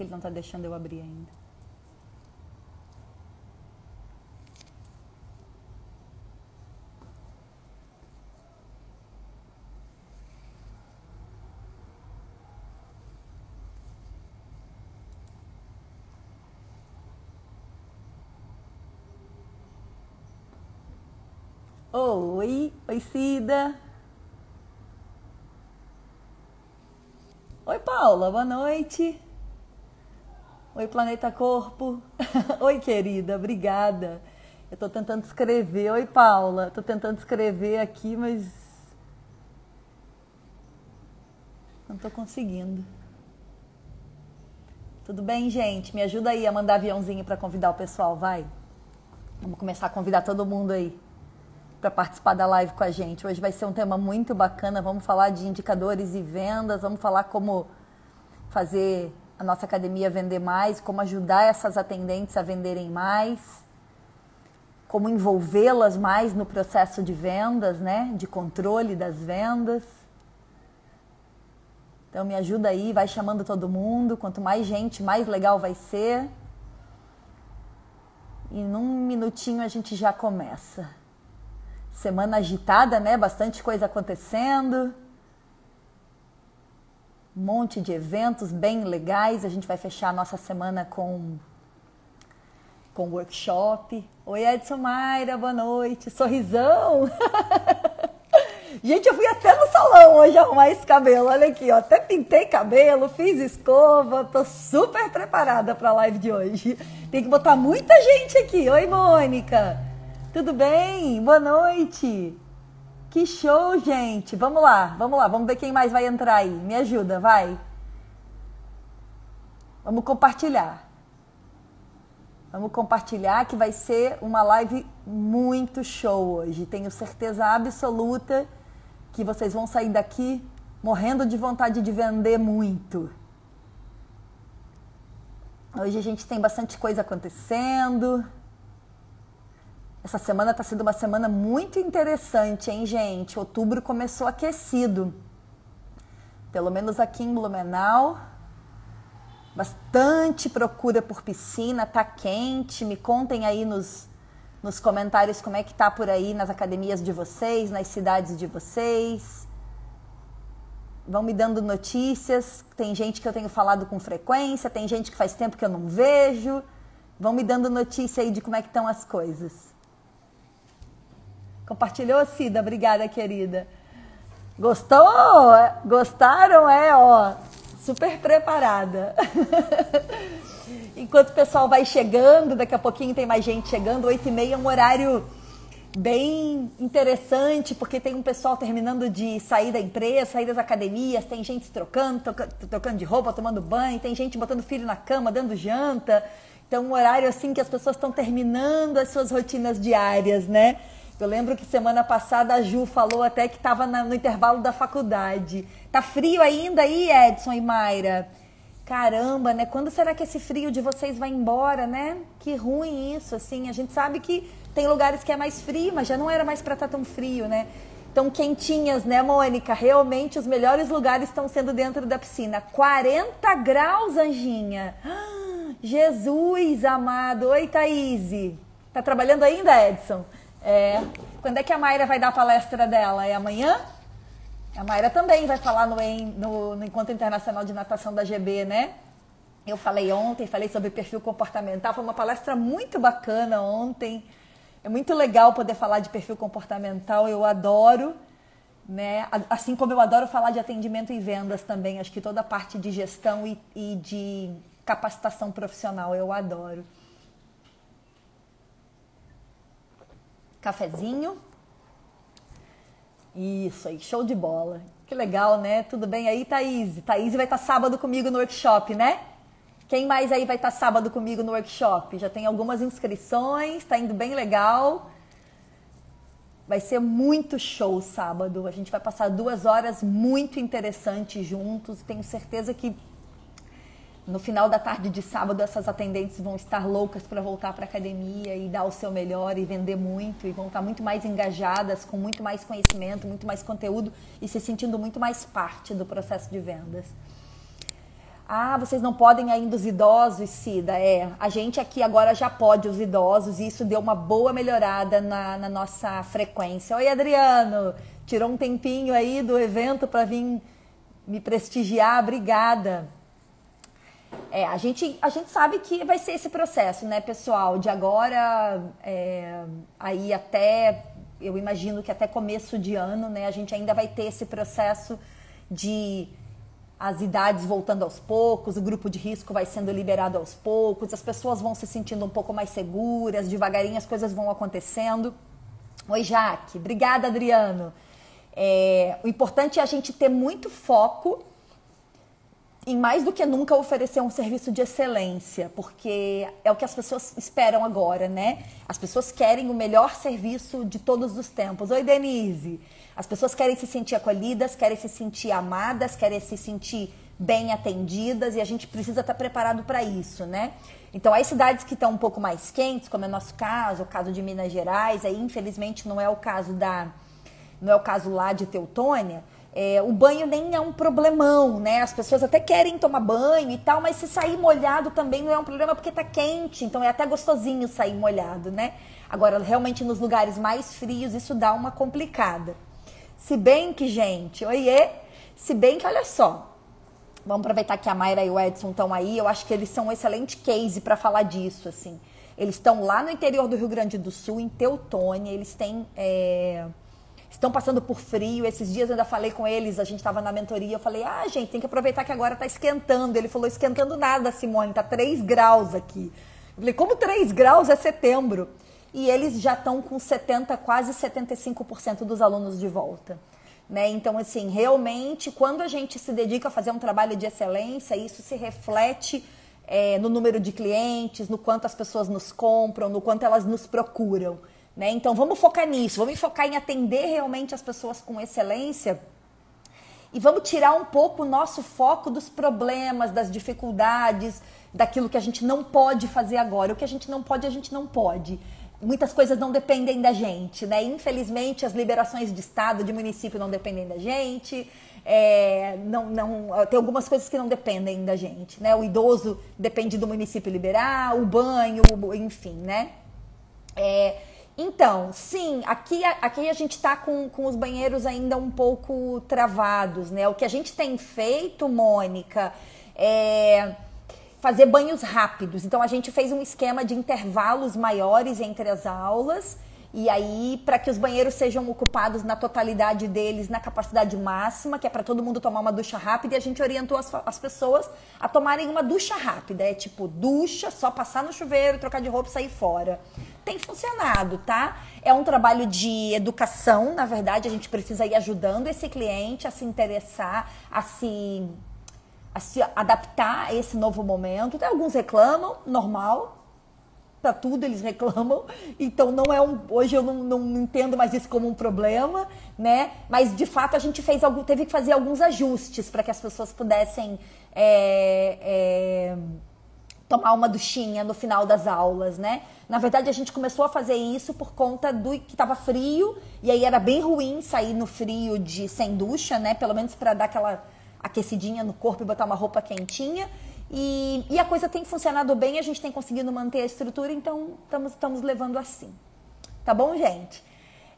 que ele não está deixando eu abrir ainda? Oi, oi Cida. Oi Paula, boa noite. Oi Planeta Corpo. oi querida, obrigada. Eu tô tentando escrever. Oi Paula, tô tentando escrever aqui, mas não tô conseguindo. Tudo bem, gente? Me ajuda aí a mandar aviãozinho para convidar o pessoal, vai. Vamos começar a convidar todo mundo aí para participar da live com a gente. Hoje vai ser um tema muito bacana. Vamos falar de indicadores e vendas, vamos falar como fazer a nossa academia vender mais, como ajudar essas atendentes a venderem mais, como envolvê-las mais no processo de vendas, né? De controle das vendas. Então me ajuda aí, vai chamando todo mundo. Quanto mais gente, mais legal vai ser. E num minutinho a gente já começa semana agitada, né? Bastante coisa acontecendo. Um monte de eventos bem legais. A gente vai fechar a nossa semana com com workshop. Oi, Edson Mayra, boa noite. Sorrisão. Gente, eu fui até no salão hoje arrumar esse cabelo. Olha aqui, ó. Até pintei cabelo, fiz escova. Tô super preparada para a live de hoje. Tem que botar muita gente aqui. Oi, Mônica. Tudo bem? Boa noite. Que show, gente. Vamos lá, vamos lá, vamos ver quem mais vai entrar aí. Me ajuda, vai. Vamos compartilhar. Vamos compartilhar que vai ser uma live muito show hoje. Tenho certeza absoluta que vocês vão sair daqui morrendo de vontade de vender muito. Hoje a gente tem bastante coisa acontecendo. Essa semana está sendo uma semana muito interessante, hein, gente? Outubro começou aquecido. Pelo menos aqui em Blumenau. Bastante procura por piscina, tá quente. Me contem aí nos, nos comentários como é que tá por aí nas academias de vocês, nas cidades de vocês. Vão me dando notícias. Tem gente que eu tenho falado com frequência, tem gente que faz tempo que eu não vejo. Vão me dando notícia aí de como é que estão as coisas. Compartilhou, Cida? Obrigada, querida. Gostou? Gostaram? É, ó, super preparada. Enquanto o pessoal vai chegando, daqui a pouquinho tem mais gente chegando, 8 e meia é um horário bem interessante, porque tem um pessoal terminando de sair da empresa, sair das academias, tem gente trocando, trocando de roupa, tomando banho, tem gente botando filho na cama, dando janta. Então, um horário assim que as pessoas estão terminando as suas rotinas diárias, né? Eu lembro que semana passada a Ju falou até que estava no intervalo da faculdade. Tá frio ainda aí, Edson e Mayra? Caramba, né? Quando será que esse frio de vocês vai embora, né? Que ruim isso, assim. A gente sabe que tem lugares que é mais frio, mas já não era mais para estar tá tão frio, né? Tão quentinhas, né, Mônica? Realmente os melhores lugares estão sendo dentro da piscina. 40 graus, Anjinha. Jesus amado. Oi, Thaís. Tá trabalhando ainda, Edson? É, quando é que a Mayra vai dar a palestra dela? É amanhã? A Mayra também vai falar no, no, no Encontro Internacional de Natação da GB, né? Eu falei ontem, falei sobre perfil comportamental, foi uma palestra muito bacana ontem. É muito legal poder falar de perfil comportamental, eu adoro, né? Assim como eu adoro falar de atendimento e vendas também, acho que toda a parte de gestão e, e de capacitação profissional eu adoro. Cafezinho. Isso aí, show de bola. Que legal, né? Tudo bem aí, Thaís? Thaís vai estar sábado comigo no workshop, né? Quem mais aí vai estar sábado comigo no workshop? Já tem algumas inscrições, tá indo bem legal. Vai ser muito show sábado. A gente vai passar duas horas muito interessantes juntos. Tenho certeza que no final da tarde de sábado, essas atendentes vão estar loucas para voltar para a academia e dar o seu melhor e vender muito e vão estar muito mais engajadas, com muito mais conhecimento, muito mais conteúdo e se sentindo muito mais parte do processo de vendas. Ah, vocês não podem ainda os idosos, Cida. É, a gente aqui agora já pode os idosos e isso deu uma boa melhorada na, na nossa frequência. Oi, Adriano, tirou um tempinho aí do evento para vir me prestigiar, obrigada. É, a gente, a gente sabe que vai ser esse processo, né, pessoal? De agora é, aí até, eu imagino que até começo de ano, né, a gente ainda vai ter esse processo de as idades voltando aos poucos, o grupo de risco vai sendo liberado aos poucos, as pessoas vão se sentindo um pouco mais seguras, devagarinho as coisas vão acontecendo. Oi, Jaque. Obrigada, Adriano. É, o importante é a gente ter muito foco em mais do que nunca oferecer um serviço de excelência, porque é o que as pessoas esperam agora, né? As pessoas querem o melhor serviço de todos os tempos. Oi, Denise. As pessoas querem se sentir acolhidas, querem se sentir amadas, querem se sentir bem atendidas e a gente precisa estar preparado para isso, né? Então, as cidades que estão um pouco mais quentes, como é o nosso caso, o caso de Minas Gerais, aí infelizmente não é o caso da não é o caso lá de Teutônia, é, o banho nem é um problemão, né? As pessoas até querem tomar banho e tal, mas se sair molhado também não é um problema porque tá quente, então é até gostosinho sair molhado, né? Agora, realmente nos lugares mais frios isso dá uma complicada. Se bem que, gente, oiê, se bem que, olha só, vamos aproveitar que a Mayra e o Edson estão aí, eu acho que eles são um excelente case para falar disso, assim. Eles estão lá no interior do Rio Grande do Sul, em Teutônia, eles têm... É estão passando por frio. Esses dias eu ainda falei com eles, a gente estava na mentoria, eu falei, ah, gente, tem que aproveitar que agora está esquentando. Ele falou, esquentando nada, Simone, tá 3 graus aqui. Eu falei, como 3 graus é setembro? E eles já estão com 70, quase 75% dos alunos de volta. Né? Então, assim, realmente, quando a gente se dedica a fazer um trabalho de excelência, isso se reflete é, no número de clientes, no quanto as pessoas nos compram, no quanto elas nos procuram. Né? Então vamos focar nisso, vamos focar em atender realmente as pessoas com excelência e vamos tirar um pouco o nosso foco dos problemas, das dificuldades, daquilo que a gente não pode fazer agora. O que a gente não pode, a gente não pode. Muitas coisas não dependem da gente, né? Infelizmente, as liberações de estado, de município não dependem da gente. É, não, não, tem algumas coisas que não dependem da gente, né? O idoso depende do município liberar, o banho, enfim, né? É, então, sim, aqui, aqui a gente está com, com os banheiros ainda um pouco travados, né? O que a gente tem feito, Mônica, é fazer banhos rápidos. Então, a gente fez um esquema de intervalos maiores entre as aulas e aí, para que os banheiros sejam ocupados na totalidade deles, na capacidade máxima, que é para todo mundo tomar uma ducha rápida, e a gente orientou as, as pessoas a tomarem uma ducha rápida. É tipo, ducha, só passar no chuveiro, trocar de roupa e sair fora. Tem funcionado, tá? É um trabalho de educação, na verdade, a gente precisa ir ajudando esse cliente a se interessar, a se, a se adaptar a esse novo momento. Tem alguns reclamam, normal, para tudo eles reclamam, então não é um. Hoje eu não, não, entendo mais isso como um problema, né? Mas de fato a gente fez algum, teve que fazer alguns ajustes para que as pessoas pudessem é, é, tomar uma duchinha no final das aulas, né? Na verdade a gente começou a fazer isso por conta do que estava frio e aí era bem ruim sair no frio de sem ducha, né? Pelo menos para dar aquela aquecidinha no corpo e botar uma roupa quentinha. E, e a coisa tem funcionado bem, a gente tem conseguido manter a estrutura, então estamos, estamos levando assim. Tá bom, gente?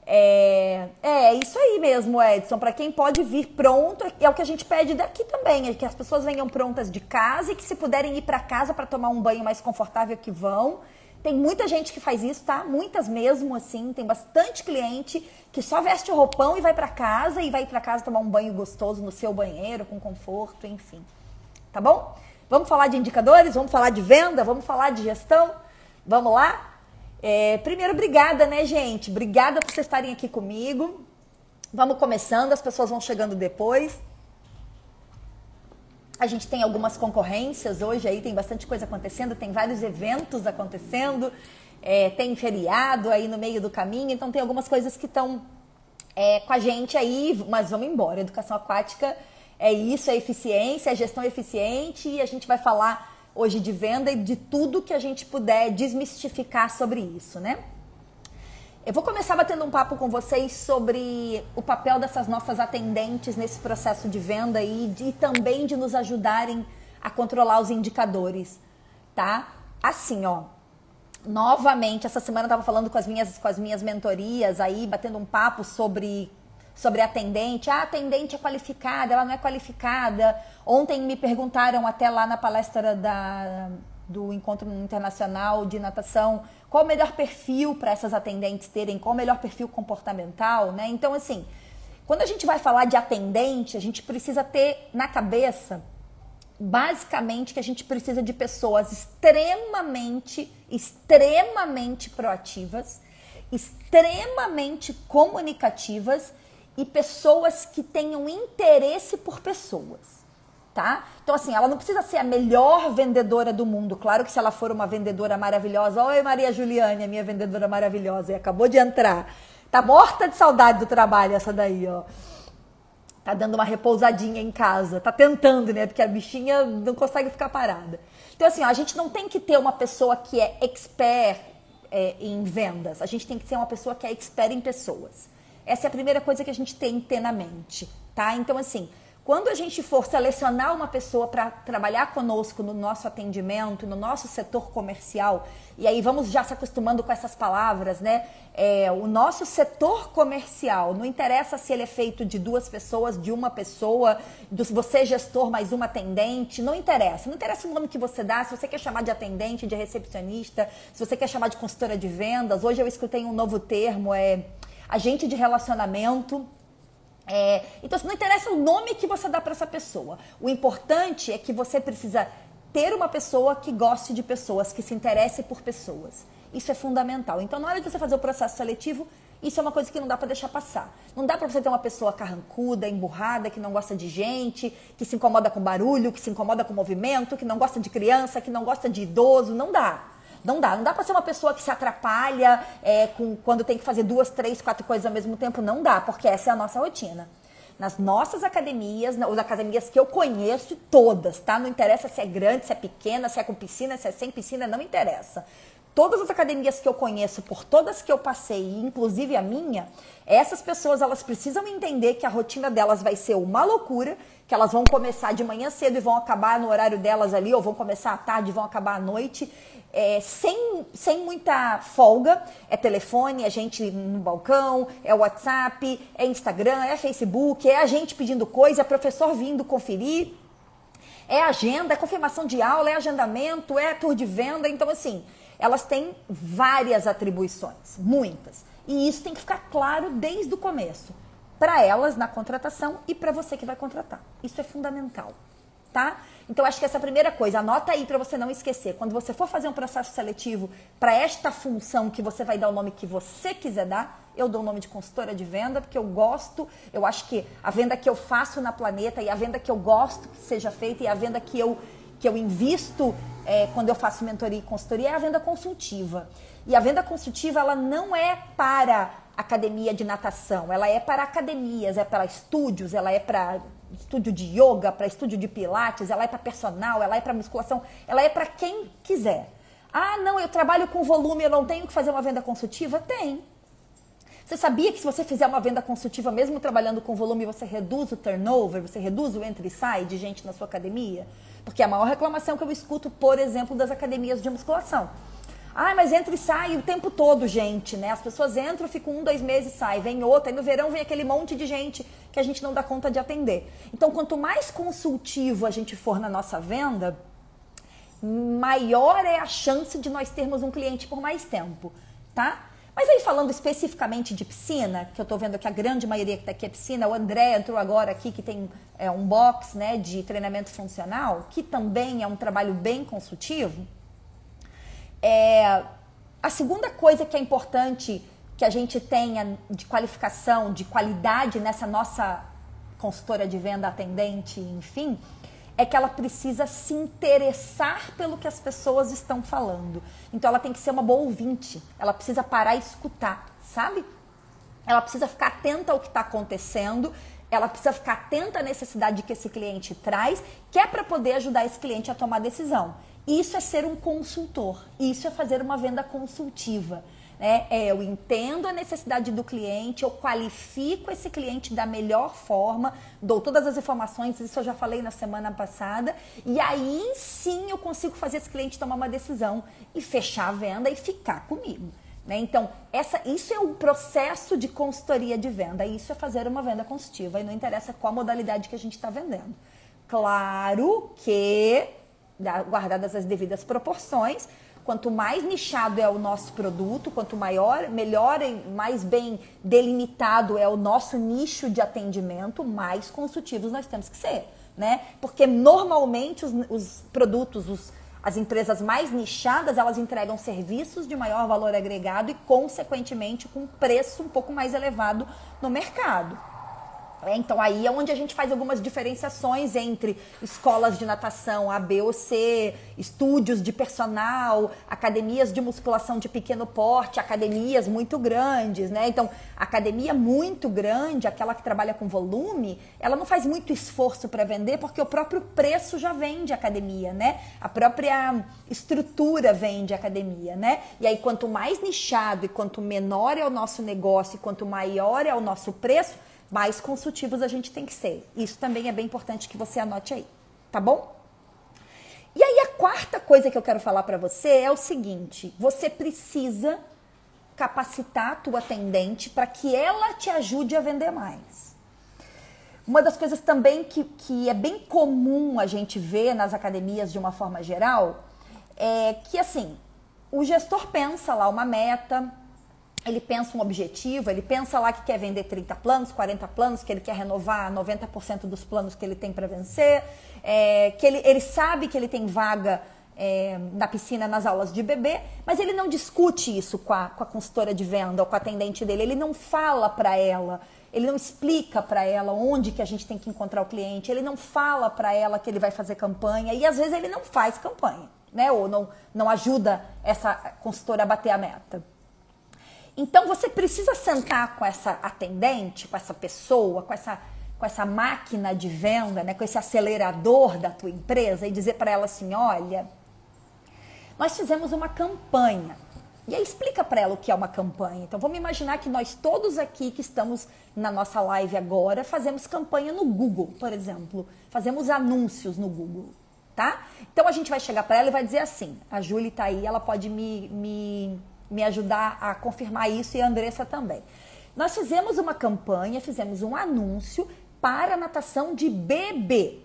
É, é isso aí mesmo, Edson. Para quem pode vir pronto, é o que a gente pede daqui também, é que as pessoas venham prontas de casa e que se puderem ir para casa para tomar um banho mais confortável que vão. Tem muita gente que faz isso, tá? Muitas mesmo assim, tem bastante cliente que só veste o roupão e vai para casa e vai para casa tomar um banho gostoso no seu banheiro com conforto, enfim. Tá bom? Vamos falar de indicadores? Vamos falar de venda? Vamos falar de gestão? Vamos lá? É, primeiro, obrigada, né, gente? Obrigada por vocês estarem aqui comigo. Vamos começando, as pessoas vão chegando depois. A gente tem algumas concorrências hoje aí, tem bastante coisa acontecendo, tem vários eventos acontecendo, é, tem feriado aí no meio do caminho, então tem algumas coisas que estão é, com a gente aí, mas vamos embora. Educação aquática é isso, é eficiência, é gestão eficiente e a gente vai falar hoje de venda e de tudo que a gente puder desmistificar sobre isso, né? Eu vou começar batendo um papo com vocês sobre o papel dessas nossas atendentes nesse processo de venda e, de, e também de nos ajudarem a controlar os indicadores, tá? Assim, ó, novamente, essa semana eu tava falando com as minhas, com as minhas mentorias aí, batendo um papo sobre sobre atendente. Ah, a atendente é qualificada, ela não é qualificada. Ontem me perguntaram até lá na palestra da, do Encontro Internacional de Natação qual o melhor perfil para essas atendentes terem, qual o melhor perfil comportamental, né? Então, assim, quando a gente vai falar de atendente, a gente precisa ter na cabeça basicamente que a gente precisa de pessoas extremamente, extremamente proativas, extremamente comunicativas e pessoas que tenham interesse por pessoas. Tá? Então, assim, ela não precisa ser a melhor vendedora do mundo. Claro que se ela for uma vendedora maravilhosa, oi Maria Juliane, a minha vendedora maravilhosa, e acabou de entrar. Tá morta de saudade do trabalho essa daí, ó tá dando uma repousadinha em casa, tá tentando, né? Porque a bichinha não consegue ficar parada. Então, assim, ó, a gente não tem que ter uma pessoa que é expert é, em vendas, a gente tem que ser uma pessoa que é expert em pessoas. Essa é a primeira coisa que a gente tem que ter na mente, tá? Então, assim, quando a gente for selecionar uma pessoa para trabalhar conosco no nosso atendimento, no nosso setor comercial, e aí vamos já se acostumando com essas palavras, né? É, o nosso setor comercial, não interessa se ele é feito de duas pessoas, de uma pessoa, de você gestor mais uma atendente, não interessa. Não interessa o nome que você dá, se você quer chamar de atendente, de recepcionista, se você quer chamar de consultora de vendas. Hoje eu escutei um novo termo, é agente de relacionamento é, então, não interessa o nome que você dá para essa pessoa. O importante é que você precisa ter uma pessoa que goste de pessoas, que se interesse por pessoas. Isso é fundamental. Então, na hora de você fazer o processo seletivo, isso é uma coisa que não dá para deixar passar. Não dá para você ter uma pessoa carrancuda, emburrada, que não gosta de gente, que se incomoda com barulho, que se incomoda com movimento, que não gosta de criança, que não gosta de idoso. Não dá. Não dá. Não dá para ser uma pessoa que se atrapalha é, com, quando tem que fazer duas, três, quatro coisas ao mesmo tempo. Não dá, porque essa é a nossa rotina. Nas nossas academias, nas academias que eu conheço, todas, tá? Não interessa se é grande, se é pequena, se é com piscina, se é sem piscina, não interessa. Todas as academias que eu conheço, por todas que eu passei, inclusive a minha, essas pessoas elas precisam entender que a rotina delas vai ser uma loucura, que elas vão começar de manhã cedo e vão acabar no horário delas ali, ou vão começar à tarde e vão acabar à noite é, sem, sem muita folga. É telefone, é gente no balcão, é WhatsApp, é Instagram, é Facebook, é a gente pedindo coisa, é professor vindo conferir, é agenda, é confirmação de aula, é agendamento, é tour de venda. Então, assim, elas têm várias atribuições, muitas. E isso tem que ficar claro desde o começo. Para elas na contratação e para você que vai contratar. Isso é fundamental, tá? Então, acho que essa é a primeira coisa, anota aí para você não esquecer. Quando você for fazer um processo seletivo para esta função que você vai dar o nome que você quiser dar, eu dou o nome de consultora de venda, porque eu gosto, eu acho que a venda que eu faço na planeta e a venda que eu gosto que seja feita e a venda que eu, que eu invisto é, quando eu faço mentoria e consultoria é a venda consultiva. E a venda consultiva, ela não é para academia de natação, ela é para academias, é para estúdios, ela é para estúdio de yoga, para estúdio de pilates, ela é para personal, ela é para musculação, ela é para quem quiser. Ah, não, eu trabalho com volume, eu não tenho que fazer uma venda consultiva? Tem. Você sabia que se você fizer uma venda consultiva, mesmo trabalhando com volume, você reduz o turnover, você reduz o entra e sai de gente na sua academia? Porque a maior reclamação que eu escuto, por exemplo, das academias de musculação. Ah, mas entra e sai o tempo todo, gente, né? As pessoas entram, ficam um, dois meses, sai, vem outra, e no verão vem aquele monte de gente que a gente não dá conta de atender. Então, quanto mais consultivo a gente for na nossa venda, maior é a chance de nós termos um cliente por mais tempo, tá? Mas aí falando especificamente de piscina, que eu estou vendo que a grande maioria que está aqui é piscina, o André entrou agora aqui que tem é, um box né, de treinamento funcional, que também é um trabalho bem consultivo. É, a segunda coisa que é importante que a gente tenha de qualificação, de qualidade nessa nossa consultora de venda, atendente, enfim, é que ela precisa se interessar pelo que as pessoas estão falando. Então ela tem que ser uma boa ouvinte, ela precisa parar e escutar, sabe? Ela precisa ficar atenta ao que está acontecendo, ela precisa ficar atenta à necessidade que esse cliente traz, que é para poder ajudar esse cliente a tomar decisão. Isso é ser um consultor, isso é fazer uma venda consultiva. Né? É, eu entendo a necessidade do cliente, eu qualifico esse cliente da melhor forma, dou todas as informações, isso eu já falei na semana passada, e aí sim eu consigo fazer esse cliente tomar uma decisão e fechar a venda e ficar comigo. Né? Então, essa, isso é um processo de consultoria de venda, isso é fazer uma venda consultiva, e não interessa qual modalidade que a gente está vendendo. Claro que, guardadas as devidas proporções, quanto mais nichado é o nosso produto, quanto maior, melhor e mais bem delimitado é o nosso nicho de atendimento, mais consultivos nós temos que ser, né? Porque normalmente os, os produtos, os, as empresas mais nichadas, elas entregam serviços de maior valor agregado e, consequentemente, com preço um pouco mais elevado no mercado. É, então aí é onde a gente faz algumas diferenciações entre escolas de natação A, B ou C, estúdios de personal, academias de musculação de pequeno porte, academias muito grandes, né? Então, academia muito grande, aquela que trabalha com volume, ela não faz muito esforço para vender porque o próprio preço já vende academia, né? A própria estrutura vende academia, né? E aí quanto mais nichado e quanto menor é o nosso negócio e quanto maior é o nosso preço, mais consultivos a gente tem que ser. Isso também é bem importante que você anote aí, tá bom? E aí a quarta coisa que eu quero falar para você é o seguinte: você precisa capacitar a tua atendente para que ela te ajude a vender mais. Uma das coisas também que, que é bem comum a gente ver nas academias de uma forma geral é que assim, o gestor pensa lá uma meta, ele pensa um objetivo, ele pensa lá que quer vender 30 planos, 40 planos, que ele quer renovar 90% dos planos que ele tem para vencer, é, que ele, ele sabe que ele tem vaga é, na piscina nas aulas de bebê, mas ele não discute isso com a, com a consultora de venda ou com a atendente dele, ele não fala para ela, ele não explica para ela onde que a gente tem que encontrar o cliente, ele não fala para ela que ele vai fazer campanha e às vezes ele não faz campanha, né? Ou não, não ajuda essa consultora a bater a meta. Então você precisa sentar com essa atendente, com essa pessoa, com essa, com essa máquina de venda, né, com esse acelerador da tua empresa e dizer para ela assim: olha, nós fizemos uma campanha. E aí explica para ela o que é uma campanha. Então vamos imaginar que nós todos aqui que estamos na nossa live agora fazemos campanha no Google, por exemplo, fazemos anúncios no Google, tá? Então a gente vai chegar para ela e vai dizer assim: a Júlia está aí, ela pode me, me me ajudar a confirmar isso e a Andressa também. Nós fizemos uma campanha, fizemos um anúncio para natação de bebê.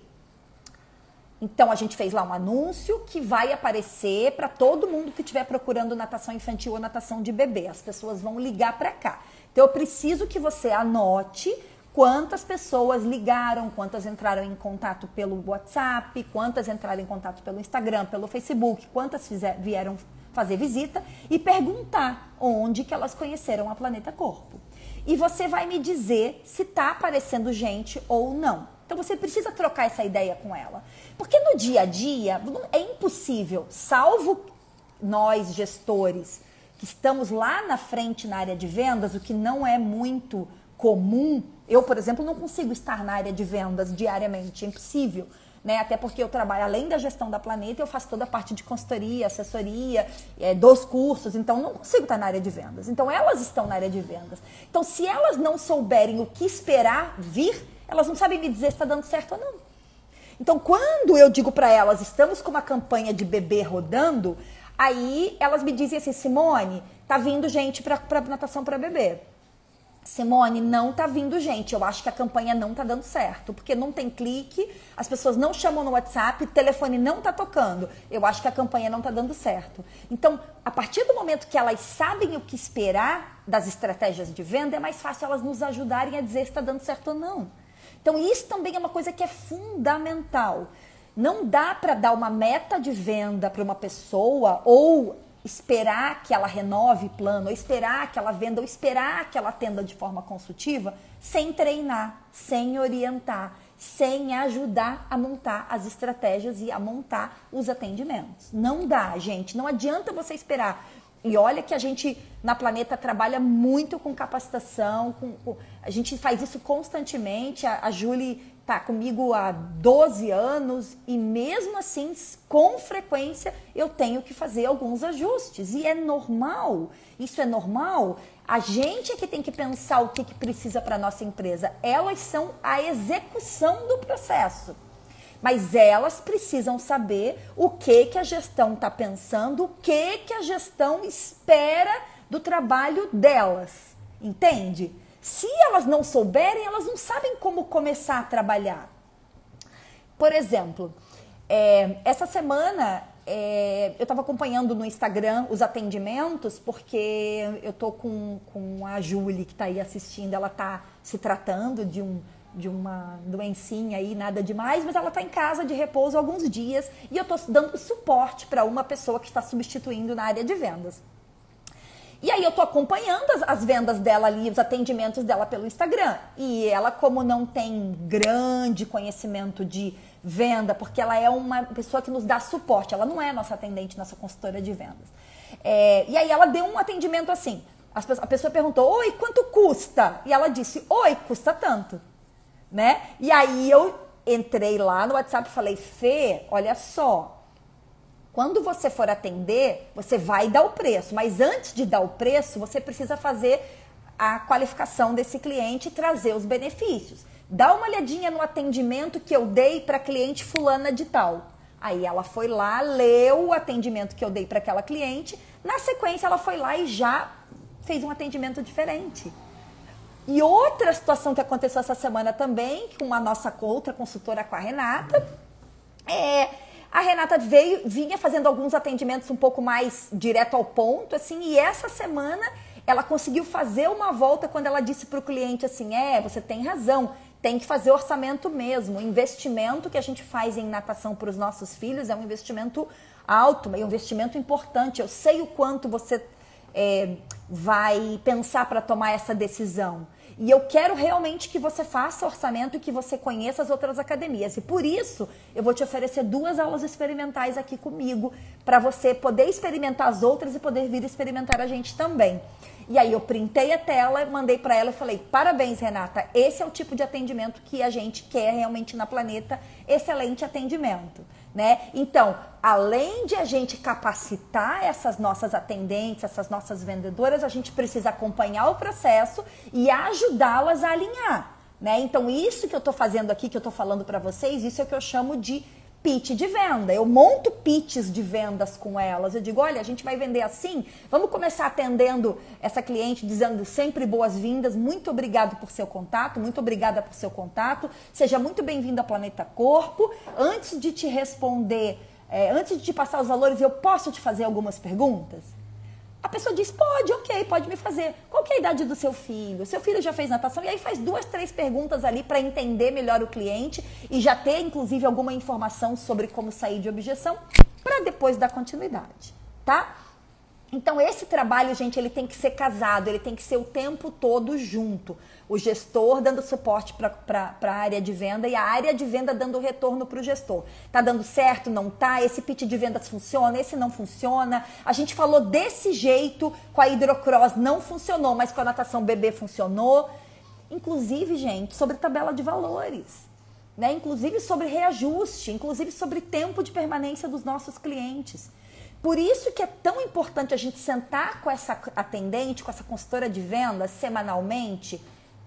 Então a gente fez lá um anúncio que vai aparecer para todo mundo que estiver procurando natação infantil ou natação de bebê. As pessoas vão ligar para cá. Então eu preciso que você anote quantas pessoas ligaram, quantas entraram em contato pelo WhatsApp, quantas entraram em contato pelo Instagram, pelo Facebook, quantas fizer, vieram fazer visita e perguntar onde que elas conheceram a Planeta Corpo. E você vai me dizer se está aparecendo gente ou não. Então você precisa trocar essa ideia com ela. Porque no dia a dia é impossível, salvo nós gestores que estamos lá na frente na área de vendas, o que não é muito comum. Eu, por exemplo, não consigo estar na área de vendas diariamente, é impossível né? Até porque eu trabalho além da gestão da Planeta, eu faço toda a parte de consultoria, assessoria, é, dos cursos, então não consigo estar na área de vendas. Então elas estão na área de vendas. Então se elas não souberem o que esperar vir, elas não sabem me dizer se está dando certo ou não. Então quando eu digo para elas, estamos com uma campanha de bebê rodando, aí elas me dizem assim, Simone, tá vindo gente para natação para bebê. Simone, não tá vindo gente. Eu acho que a campanha não tá dando certo, porque não tem clique, as pessoas não chamam no WhatsApp, o telefone não tá tocando. Eu acho que a campanha não tá dando certo. Então, a partir do momento que elas sabem o que esperar das estratégias de venda, é mais fácil elas nos ajudarem a dizer se está dando certo ou não. Então, isso também é uma coisa que é fundamental. Não dá para dar uma meta de venda para uma pessoa ou esperar que ela renove plano, ou esperar que ela venda, ou esperar que ela atenda de forma consultiva, sem treinar, sem orientar, sem ajudar a montar as estratégias e a montar os atendimentos. Não dá, gente. Não adianta você esperar. E olha que a gente na Planeta trabalha muito com capacitação, com, com, a gente faz isso constantemente. A, a Julie tá comigo há 12 anos e mesmo assim, com frequência, eu tenho que fazer alguns ajustes. E é normal, isso é normal. A gente é que tem que pensar o que, que precisa para a nossa empresa. Elas são a execução do processo. Mas elas precisam saber o que, que a gestão está pensando, o que, que a gestão espera do trabalho delas. Entende? Se elas não souberem, elas não sabem como começar a trabalhar. Por exemplo, é, essa semana é, eu estava acompanhando no Instagram os atendimentos, porque eu tô com, com a Julie que está aí assistindo, ela está se tratando de, um, de uma doencinha aí, nada demais, mas ela está em casa de repouso alguns dias e eu estou dando suporte para uma pessoa que está substituindo na área de vendas. E aí eu tô acompanhando as, as, vendas dela ali, os atendimentos dela pelo Instagram. E ela, como não tem grande conhecimento de venda, porque ela é uma pessoa que nos dá suporte, ela não é nossa atendente, nossa consultora de vendas. É, e aí ela deu um atendimento assim. A pessoa perguntou, oi, quanto custa? E ela disse, oi, custa tanto. Né? E aí eu entrei lá no WhatsApp e falei, Fê, olha só, quando você for atender, você vai dar o preço, mas antes de dar o preço, você precisa fazer a qualificação desse cliente e trazer os benefícios. Dá uma olhadinha no atendimento que eu dei para cliente fulana de tal. Aí ela foi lá, leu o atendimento que eu dei para aquela cliente. Na sequência, ela foi lá e já fez um atendimento diferente. E outra situação que aconteceu essa semana também, com a nossa outra consultora, com a Renata, é a Renata veio, vinha fazendo alguns atendimentos um pouco mais direto ao ponto, assim, e essa semana ela conseguiu fazer uma volta quando ela disse para o cliente assim: é, você tem razão, tem que fazer orçamento mesmo. O investimento que a gente faz em natação para os nossos filhos é um investimento alto, é um investimento importante. Eu sei o quanto você é, vai pensar para tomar essa decisão. E eu quero realmente que você faça orçamento e que você conheça as outras academias. E por isso, eu vou te oferecer duas aulas experimentais aqui comigo, para você poder experimentar as outras e poder vir experimentar a gente também. E aí eu printei a tela, mandei para ela e falei: "Parabéns, Renata. Esse é o tipo de atendimento que a gente quer realmente na Planeta. Excelente atendimento." Né? Então, além de a gente capacitar essas nossas atendentes, essas nossas vendedoras, a gente precisa acompanhar o processo e ajudá-las a alinhar. Né? Então, isso que eu estou fazendo aqui, que eu estou falando para vocês, isso é o que eu chamo de pitch de venda. Eu monto pitches de vendas com elas. Eu digo, olha, a gente vai vender assim. Vamos começar atendendo essa cliente dizendo sempre boas-vindas. Muito obrigado por seu contato, muito obrigada por seu contato. Seja muito bem-vindo ao Planeta Corpo. Antes de te responder, é, antes de te passar os valores, eu posso te fazer algumas perguntas? A pessoa diz, pode, ok, pode me fazer. Qual é a idade do seu filho? Seu filho já fez natação? E aí faz duas, três perguntas ali para entender melhor o cliente e já ter, inclusive, alguma informação sobre como sair de objeção para depois dar continuidade, tá? Então, esse trabalho, gente, ele tem que ser casado, ele tem que ser o tempo todo junto. O gestor dando suporte para a área de venda e a área de venda dando retorno para o gestor. Tá dando certo? Não tá? Esse pitch de vendas funciona? Esse não funciona? A gente falou desse jeito com a hidrocross, não funcionou, mas com a natação bebê funcionou. Inclusive, gente, sobre tabela de valores. Né? Inclusive sobre reajuste, inclusive sobre tempo de permanência dos nossos clientes. Por isso que é tão importante a gente sentar com essa atendente, com essa consultora de vendas semanalmente,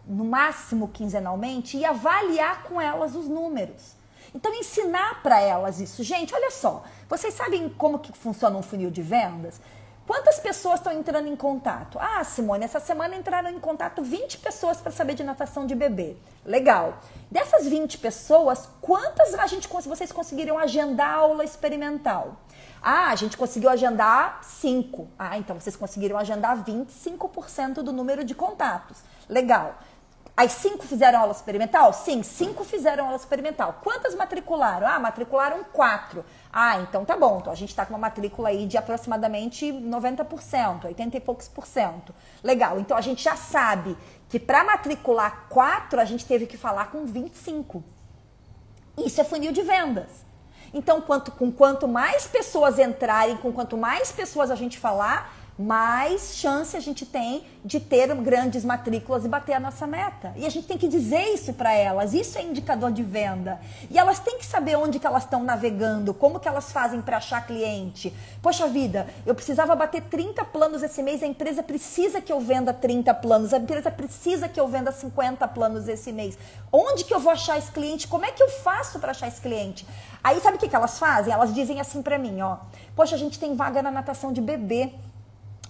no máximo quinzenalmente, e avaliar com elas os números. Então, ensinar para elas isso. Gente, olha só, vocês sabem como que funciona um funil de vendas? Quantas pessoas estão entrando em contato? Ah, Simone, essa semana entraram em contato 20 pessoas para saber de natação de bebê. Legal. Dessas 20 pessoas, quantas a gente, vocês conseguiram agendar aula experimental? Ah, a gente conseguiu agendar 5. Ah, então vocês conseguiram agendar 25% do número de contatos. Legal. As cinco fizeram aula experimental? Sim, cinco fizeram aula experimental. Quantas matricularam? Ah, matricularam quatro. Ah, então tá bom. Então a gente está com uma matrícula aí de aproximadamente 90%, 80 e poucos por cento. Legal. Então a gente já sabe que para matricular quatro, a gente teve que falar com 25. Isso é funil de vendas. Então, quanto, com quanto mais pessoas entrarem, com quanto mais pessoas a gente falar, mais chance a gente tem de ter grandes matrículas e bater a nossa meta. E a gente tem que dizer isso para elas. Isso é indicador de venda. E elas têm que saber onde que elas estão navegando, como que elas fazem para achar cliente. Poxa vida, eu precisava bater 30 planos esse mês, a empresa precisa que eu venda 30 planos, a empresa precisa que eu venda 50 planos esse mês. Onde que eu vou achar esse cliente? Como é que eu faço para achar esse cliente? Aí sabe o que, que elas fazem? Elas dizem assim para mim, ó. Poxa, a gente tem vaga na natação de bebê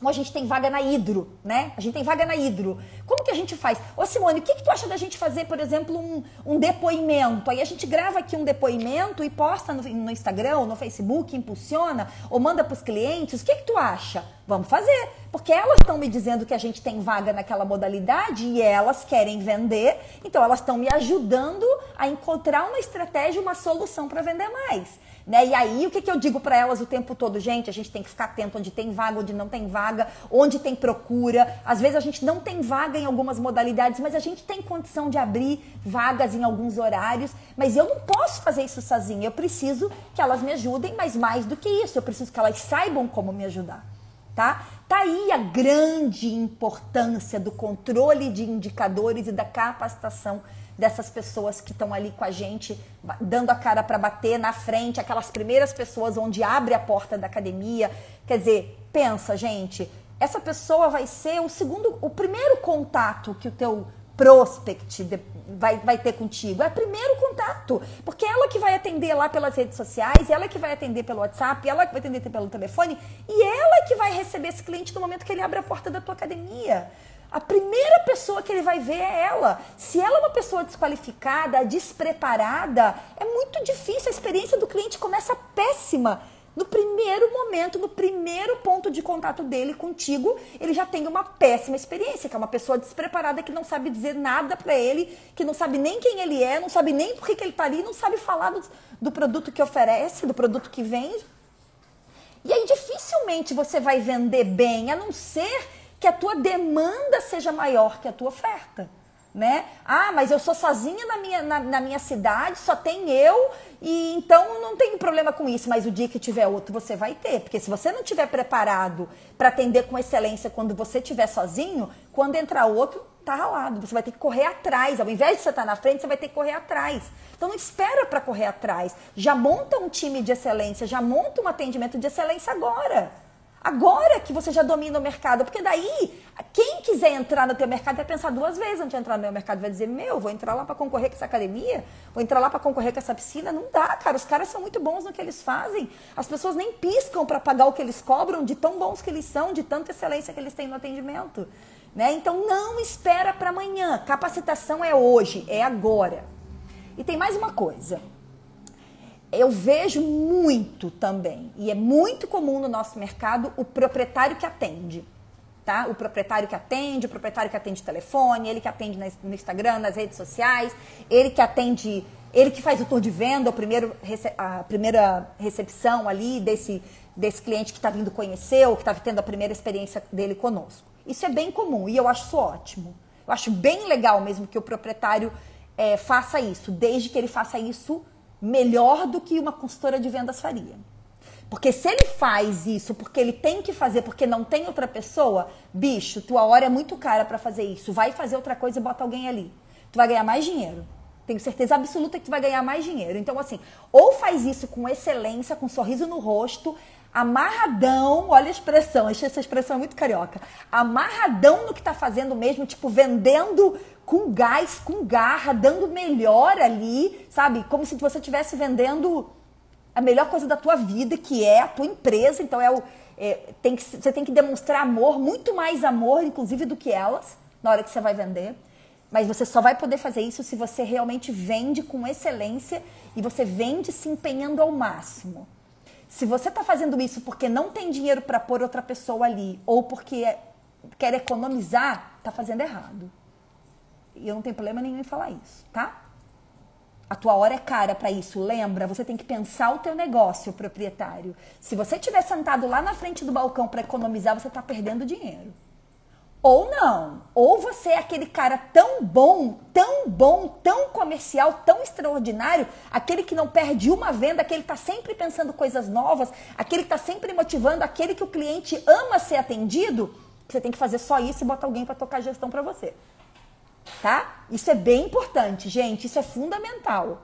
a gente tem vaga na Hidro, né? A gente tem vaga na Hidro. Como que a gente faz? Ô Simone, o que, que tu acha da gente fazer, por exemplo, um, um depoimento? Aí a gente grava aqui um depoimento e posta no, no Instagram ou no Facebook, impulsiona, ou manda para os clientes. O que, que tu acha? Vamos fazer. Porque elas estão me dizendo que a gente tem vaga naquela modalidade e elas querem vender, então elas estão me ajudando a encontrar uma estratégia, uma solução para vender mais. Né? E aí, o que, que eu digo para elas o tempo todo? Gente, a gente tem que ficar atento onde tem vaga, onde não tem vaga, onde tem procura. Às vezes a gente não tem vaga em algumas modalidades, mas a gente tem condição de abrir vagas em alguns horários. Mas eu não posso fazer isso sozinha. Eu preciso que elas me ajudem, mas mais do que isso, eu preciso que elas saibam como me ajudar. Tá? Tá aí a grande importância do controle de indicadores e da capacitação dessas pessoas que estão ali com a gente, dando a cara para bater na frente, aquelas primeiras pessoas onde abre a porta da academia. Quer dizer, pensa, gente, essa pessoa vai ser o segundo, o primeiro contato que o teu prospect vai, vai ter contigo. É o primeiro contato. Porque ela que vai atender lá pelas redes sociais, ela que vai atender pelo WhatsApp, ela que vai atender pelo telefone, e ela que vai receber esse cliente no momento que ele abre a porta da tua academia. A primeira pessoa que ele vai ver é ela. Se ela é uma pessoa desqualificada, despreparada, é muito difícil. A experiência do cliente começa péssima. No primeiro momento, no primeiro ponto de contato dele contigo, ele já tem uma péssima experiência, que é uma pessoa despreparada que não sabe dizer nada para ele, que não sabe nem quem ele é, não sabe nem por que, que ele está ali, não sabe falar do, do produto que oferece, do produto que vende. E aí dificilmente você vai vender bem, a não ser que a tua demanda seja maior que a tua oferta. Né? Ah, mas eu sou sozinha na minha, na, na, minha cidade, só tem eu, e então não tenho problema com isso. Mas o dia que tiver outro, você vai ter. Porque se você não estiver preparado para atender com excelência quando você estiver sozinho, quando entrar outro, tá ralado. Você vai ter que correr atrás. Ao invés de você estar tá na frente, você vai ter que correr atrás. Então não espera para correr atrás. Já monta um time de excelência, já monta um atendimento de excelência agora. Agora que você já domina o mercado, porque daí quem quiser entrar no teu mercado vai pensar duas vezes antes de entrar no meu mercado, vai dizer: "Meu, vou entrar lá para concorrer com essa academia, vou entrar lá para concorrer com essa piscina". Não dá, cara, os caras são muito bons no que eles fazem. As pessoas nem piscam para pagar o que eles cobram de tão bons que eles são, de tanta excelência que eles têm no atendimento, né? Então não espera para amanhã. Capacitação é hoje, é agora. E tem mais uma coisa eu vejo muito também, e é muito comum no nosso mercado, o proprietário que atende. Tá? O proprietário que atende, o proprietário que atende telefone, ele que atende no Instagram, nas redes sociais, ele que atende, ele que faz o tour de venda, o primeiro, a primeira recepção ali desse, desse cliente que está vindo conhecer ou que está tendo a primeira experiência dele conosco. Isso é bem comum e eu acho isso ótimo. Eu acho bem legal mesmo que o proprietário é, faça isso, desde que ele faça isso melhor do que uma consultora de vendas faria. Porque se ele faz isso porque ele tem que fazer, porque não tem outra pessoa, bicho, tua hora é muito cara para fazer isso. Vai fazer outra coisa e bota alguém ali. Tu vai ganhar mais dinheiro. Tenho certeza absoluta que tu vai ganhar mais dinheiro. Então, assim, ou faz isso com excelência, com um sorriso no rosto, amarradão, olha a expressão, essa expressão é muito carioca. Amarradão no que tá fazendo mesmo, tipo, vendendo com gás, com garra, dando melhor ali, sabe? Como se você estivesse vendendo a melhor coisa da tua vida, que é a tua empresa. Então é o, é, tem que, você tem que demonstrar amor, muito mais amor, inclusive, do que elas, na hora que você vai vender. Mas você só vai poder fazer isso se você realmente vende com excelência e você vende se empenhando ao máximo. Se você está fazendo isso porque não tem dinheiro para pôr outra pessoa ali ou porque quer economizar, está fazendo errado. E eu não tenho problema nenhum em falar isso, tá? A tua hora é cara para isso. Lembra, você tem que pensar o teu negócio, proprietário. Se você estiver sentado lá na frente do balcão para economizar, você está perdendo dinheiro. Ou não. Ou você é aquele cara tão bom, tão bom, tão comercial, tão extraordinário, aquele que não perde uma venda, aquele que está sempre pensando coisas novas, aquele que está sempre motivando, aquele que o cliente ama ser atendido. Você tem que fazer só isso e botar alguém para tocar gestão para você. Tá? Isso é bem importante, gente. Isso é fundamental.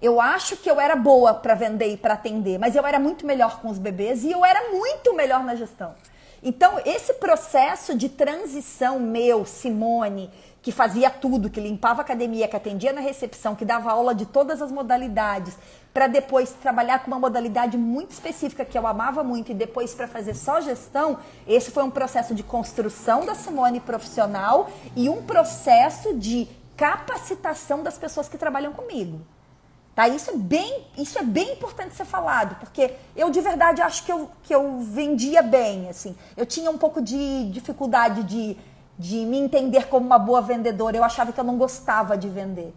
Eu acho que eu era boa para vender e para atender, mas eu era muito melhor com os bebês e eu era muito melhor na gestão. Então, esse processo de transição meu, Simone, que fazia tudo, que limpava a academia, que atendia na recepção, que dava aula de todas as modalidades, para depois trabalhar com uma modalidade muito específica que eu amava muito e depois para fazer só gestão, esse foi um processo de construção da Simone profissional e um processo de capacitação das pessoas que trabalham comigo. Tá? Isso, é bem, isso é bem importante ser falado, porque eu de verdade acho que eu, que eu vendia bem. assim. Eu tinha um pouco de dificuldade de, de me entender como uma boa vendedora. Eu achava que eu não gostava de vender.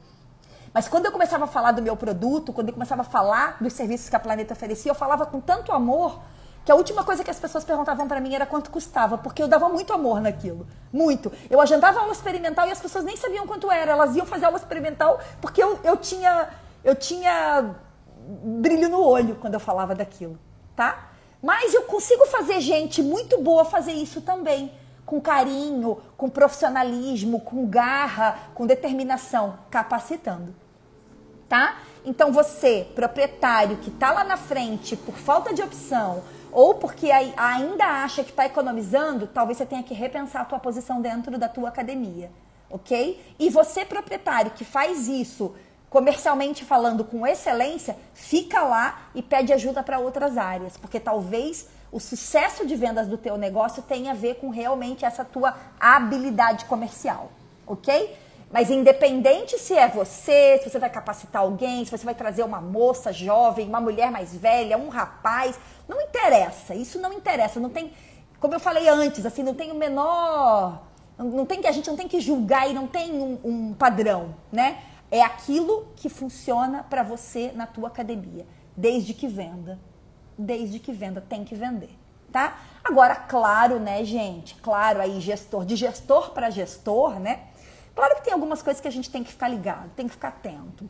Mas quando eu começava a falar do meu produto, quando eu começava a falar dos serviços que a Planeta oferecia, eu falava com tanto amor que a última coisa que as pessoas perguntavam para mim era quanto custava, porque eu dava muito amor naquilo. Muito. Eu agendava aula experimental e as pessoas nem sabiam quanto era. Elas iam fazer aula experimental porque eu, eu tinha eu tinha brilho no olho quando eu falava daquilo, tá? Mas eu consigo fazer gente muito boa fazer isso também, com carinho, com profissionalismo, com garra, com determinação, capacitando. Tá? Então você, proprietário que está lá na frente por falta de opção ou porque ainda acha que está economizando, talvez você tenha que repensar a tua posição dentro da tua academia, ok? E você, proprietário que faz isso comercialmente falando com excelência, fica lá e pede ajuda para outras áreas, porque talvez o sucesso de vendas do teu negócio tenha a ver com realmente essa tua habilidade comercial, ok? Mas independente se é você, se você vai capacitar alguém, se você vai trazer uma moça jovem, uma mulher mais velha, um rapaz, não interessa. Isso não interessa. Não tem, como eu falei antes, assim, não tem o menor, não tem que a gente não tem que julgar e não tem um, um padrão, né? É aquilo que funciona para você na tua academia, desde que venda. Desde que venda, tem que vender, tá? Agora, claro, né, gente? Claro, aí gestor, de gestor para gestor, né? Claro que tem algumas coisas que a gente tem que ficar ligado, tem que ficar atento.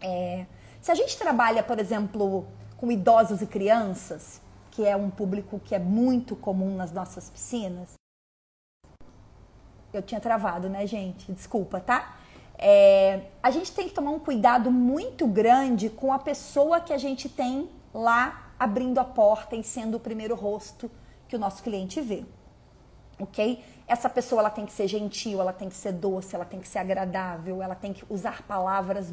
É, se a gente trabalha, por exemplo, com idosos e crianças, que é um público que é muito comum nas nossas piscinas. Eu tinha travado, né, gente? Desculpa, tá? É, a gente tem que tomar um cuidado muito grande com a pessoa que a gente tem lá abrindo a porta e sendo o primeiro rosto que o nosso cliente vê. Ok? Essa pessoa ela tem que ser gentil, ela tem que ser doce, ela tem que ser agradável, ela tem que usar palavras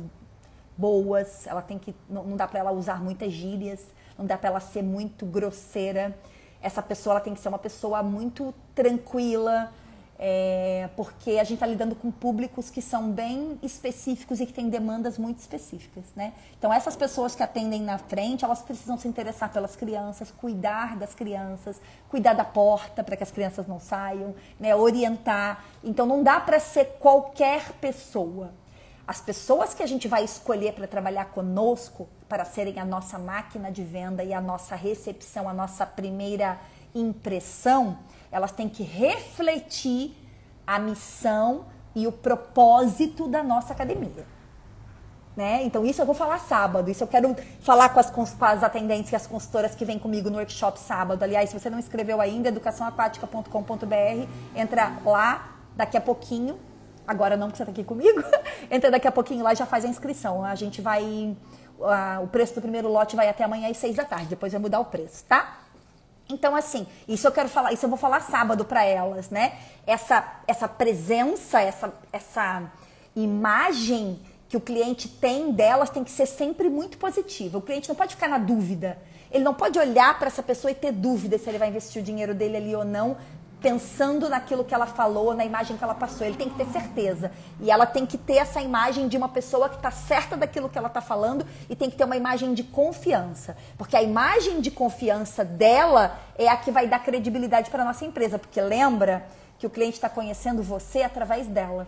boas, ela tem que não, não dá para ela usar muitas gírias, não dá para ela ser muito grosseira. Essa pessoa ela tem que ser uma pessoa muito tranquila, é, porque a gente está lidando com públicos que são bem específicos e que têm demandas muito específicas, né? Então essas pessoas que atendem na frente, elas precisam se interessar pelas crianças, cuidar das crianças, cuidar da porta para que as crianças não saiam, né? Orientar. Então não dá para ser qualquer pessoa. As pessoas que a gente vai escolher para trabalhar conosco, para serem a nossa máquina de venda e a nossa recepção, a nossa primeira impressão, elas têm que refletir a missão e o propósito da nossa academia. Né? Então, isso eu vou falar sábado. Isso eu quero falar com as, com as atendentes e as consultoras que vêm comigo no workshop sábado. Aliás, se você não inscreveu ainda, educaçãoaquática.com.br, entra lá daqui a pouquinho. Agora não, porque você está aqui comigo. entra daqui a pouquinho lá e já faz a inscrição. A gente vai. Uh, o preço do primeiro lote vai até amanhã às seis da tarde. Depois vai mudar o preço, tá? Então, assim, isso eu quero falar, isso eu vou falar sábado para elas, né? Essa, essa presença, essa, essa imagem que o cliente tem delas tem que ser sempre muito positiva. O cliente não pode ficar na dúvida. Ele não pode olhar para essa pessoa e ter dúvida se ele vai investir o dinheiro dele ali ou não, pensando naquilo que ela falou, na imagem que ela passou. Ele tem que ter certeza. E ela tem que ter essa imagem de uma pessoa que está certa daquilo que ela está falando e tem que ter uma imagem de confiança. Porque a imagem de confiança dela é a que vai dar credibilidade para a nossa empresa. Porque lembra que o cliente está conhecendo você através dela.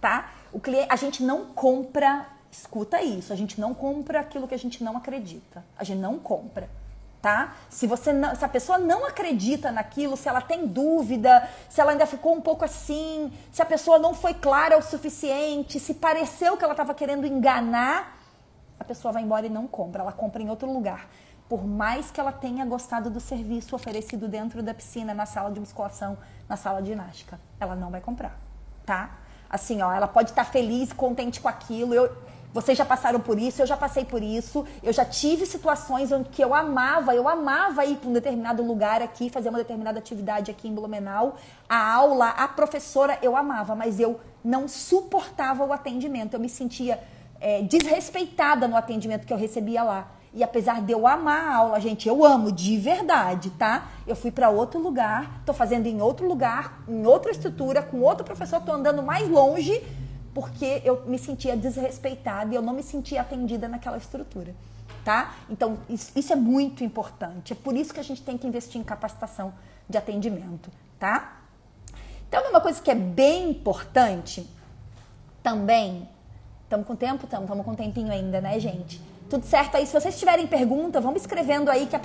Tá? O cliente, a gente não compra, escuta isso, a gente não compra aquilo que a gente não acredita. A gente não compra. Tá? Se você não, se a pessoa não acredita naquilo, se ela tem dúvida, se ela ainda ficou um pouco assim, se a pessoa não foi clara o suficiente, se pareceu que ela estava querendo enganar, a pessoa vai embora e não compra, ela compra em outro lugar. Por mais que ela tenha gostado do serviço oferecido dentro da piscina, na sala de musculação, na sala de ginástica, ela não vai comprar, tá? Assim, ó, ela pode estar tá feliz, contente com aquilo. Eu, vocês já passaram por isso, eu já passei por isso. Eu já tive situações onde que eu amava, eu amava ir para um determinado lugar aqui, fazer uma determinada atividade aqui em Blumenau. A aula, a professora, eu amava, mas eu não suportava o atendimento. Eu me sentia é, desrespeitada no atendimento que eu recebia lá. E apesar de eu amar a aula, gente, eu amo de verdade, tá? Eu fui para outro lugar, tô fazendo em outro lugar, em outra estrutura, com outro professor, tô andando mais longe porque eu me sentia desrespeitada e eu não me sentia atendida naquela estrutura, tá? Então, isso, isso, é muito importante. É por isso que a gente tem que investir em capacitação de atendimento, tá? Então, uma coisa que é bem importante também, estamos com tempo? Estamos com tempinho ainda, né, gente? Tudo certo aí? Se vocês tiverem pergunta, vamos escrevendo aí que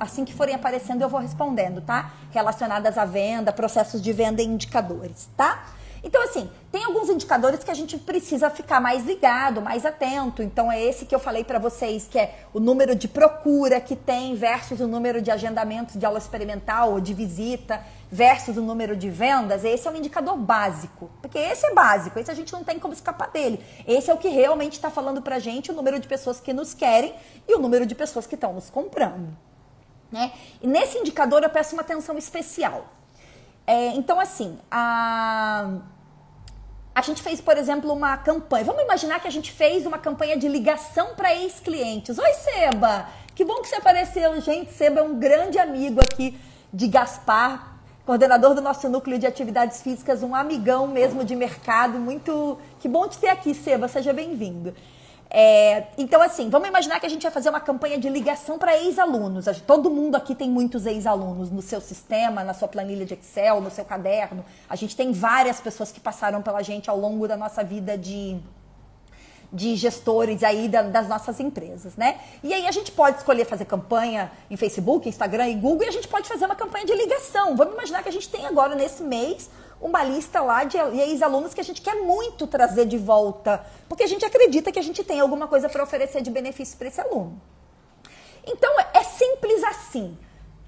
assim que forem aparecendo eu vou respondendo, tá? Relacionadas à venda, processos de venda e indicadores, tá? Então, assim, tem alguns indicadores que a gente precisa ficar mais ligado, mais atento. Então, é esse que eu falei para vocês, que é o número de procura que tem versus o número de agendamentos de aula experimental ou de visita versus o número de vendas. Esse é um indicador básico, porque esse é básico, esse a gente não tem como escapar dele. Esse é o que realmente está falando para gente o número de pessoas que nos querem e o número de pessoas que estão nos comprando. Né? E nesse indicador eu peço uma atenção especial. É, então, assim, a a gente fez, por exemplo, uma campanha. Vamos imaginar que a gente fez uma campanha de ligação para ex-clientes. Oi, Seba! Que bom que você apareceu. Gente, Seba é um grande amigo aqui de Gaspar, coordenador do nosso núcleo de atividades físicas, um amigão mesmo de mercado. Muito. Que bom te ter aqui, Seba. Seja bem-vindo. É, então, assim, vamos imaginar que a gente vai fazer uma campanha de ligação para ex-alunos. Todo mundo aqui tem muitos ex-alunos no seu sistema, na sua planilha de Excel, no seu caderno. A gente tem várias pessoas que passaram pela gente ao longo da nossa vida de, de gestores aí da, das nossas empresas, né? E aí a gente pode escolher fazer campanha em Facebook, Instagram e Google e a gente pode fazer uma campanha de ligação. Vamos imaginar que a gente tem agora nesse mês uma lista lá de ex-alunos que a gente quer muito trazer de volta, porque a gente acredita que a gente tem alguma coisa para oferecer de benefício para esse aluno. Então, é simples assim.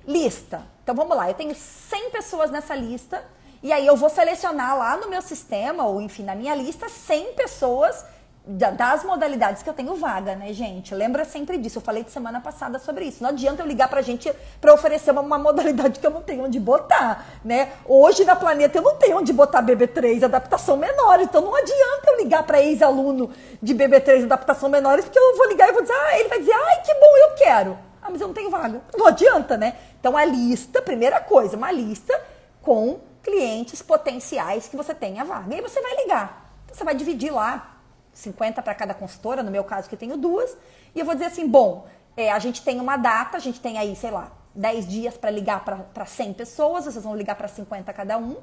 Lista. Então, vamos lá. Eu tenho 100 pessoas nessa lista, e aí eu vou selecionar lá no meu sistema, ou enfim, na minha lista, 100 pessoas das modalidades que eu tenho vaga, né, gente? Lembra sempre disso. Eu falei de semana passada sobre isso. Não adianta eu ligar pra gente para oferecer uma, uma, modalidade que eu não tenho onde botar, né? Hoje na Planeta eu não tenho onde botar BB3 adaptação menor, então não adianta eu ligar para ex-aluno de BB3 adaptação menores, porque eu vou ligar e vou dizer, ah, ele vai dizer, ai, que bom, eu quero. Ah, mas eu não tenho vaga. Não adianta, né? Então a lista, primeira coisa, uma lista com clientes potenciais que você tenha vaga. E aí você vai ligar. Você vai dividir lá 50 para cada consultora, no meu caso que tenho duas, e eu vou dizer assim, bom, é, a gente tem uma data, a gente tem aí, sei lá, 10 dias para ligar para 100 pessoas, vocês vão ligar para 50 cada um.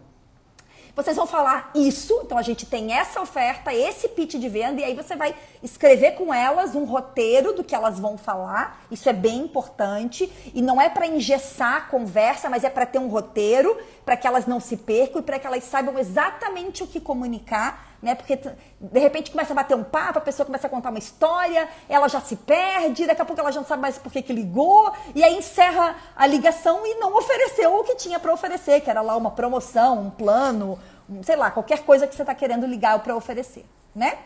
Vocês vão falar isso, então a gente tem essa oferta, esse pitch de venda, e aí você vai escrever com elas um roteiro do que elas vão falar. Isso é bem importante. E não é para engessar a conversa, mas é para ter um roteiro, para que elas não se percam e para que elas saibam exatamente o que comunicar né? Porque de repente começa a bater um papo, a pessoa começa a contar uma história, ela já se perde, daqui a pouco ela já não sabe mais por que, que ligou, e aí encerra a ligação e não ofereceu o que tinha para oferecer, que era lá uma promoção, um plano, um, sei lá, qualquer coisa que você está querendo ligar para oferecer, né?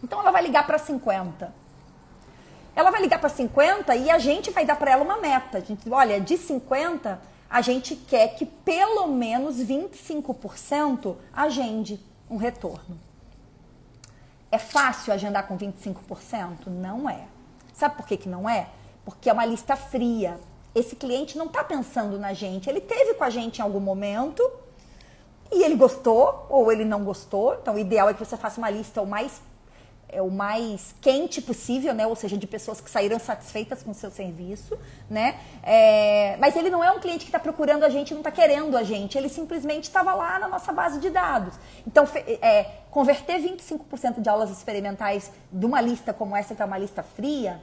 Então ela vai ligar para 50. Ela vai ligar para 50 e a gente vai dar para ela uma meta. A gente, olha, de 50, a gente quer que pelo menos 25% agende um retorno. É fácil agendar com 25%? Não é. Sabe por que, que não é? Porque é uma lista fria. Esse cliente não está pensando na gente. Ele teve com a gente em algum momento e ele gostou ou ele não gostou. Então, o ideal é que você faça uma lista o mais é o mais quente possível, né? Ou seja, de pessoas que saíram satisfeitas com o seu serviço, né? É, mas ele não é um cliente que está procurando a gente, não está querendo a gente. Ele simplesmente estava lá na nossa base de dados. Então, é, converter 25% de aulas experimentais de uma lista como essa, que é uma lista fria,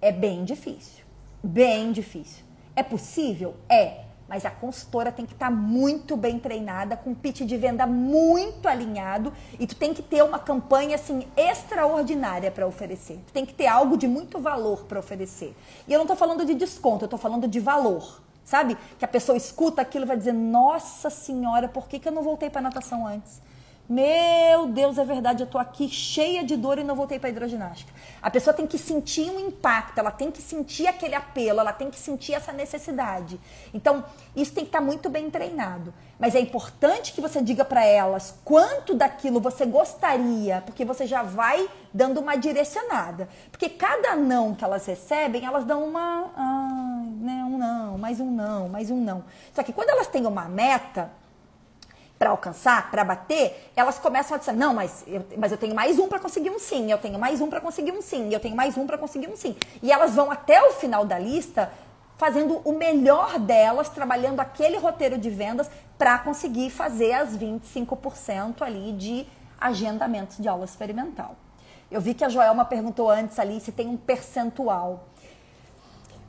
é bem difícil. Bem difícil. É possível? É. Mas a consultora tem que estar tá muito bem treinada, com pitch de venda muito alinhado e tu tem que ter uma campanha assim extraordinária para oferecer. Tu tem que ter algo de muito valor para oferecer. E eu não estou falando de desconto, eu estou falando de valor. Sabe? Que a pessoa escuta aquilo e vai dizer: Nossa Senhora, por que, que eu não voltei para natação antes? Meu Deus, é verdade, eu tô aqui cheia de dor e não voltei para hidroginástica. A pessoa tem que sentir um impacto, ela tem que sentir aquele apelo, ela tem que sentir essa necessidade. Então, isso tem que estar muito bem treinado. Mas é importante que você diga para elas quanto daquilo você gostaria, porque você já vai dando uma direcionada. Porque cada não que elas recebem, elas dão uma, ah, né, um não, mais um não, mais um não. Só que quando elas têm uma meta, para alcançar, para bater, elas começam a dizer: não, mas eu, mas eu tenho mais um para conseguir um sim, eu tenho mais um para conseguir um sim, eu tenho mais um para conseguir um sim. E elas vão até o final da lista fazendo o melhor delas, trabalhando aquele roteiro de vendas para conseguir fazer as 25% ali de agendamentos de aula experimental. Eu vi que a Joelma perguntou antes ali se tem um percentual.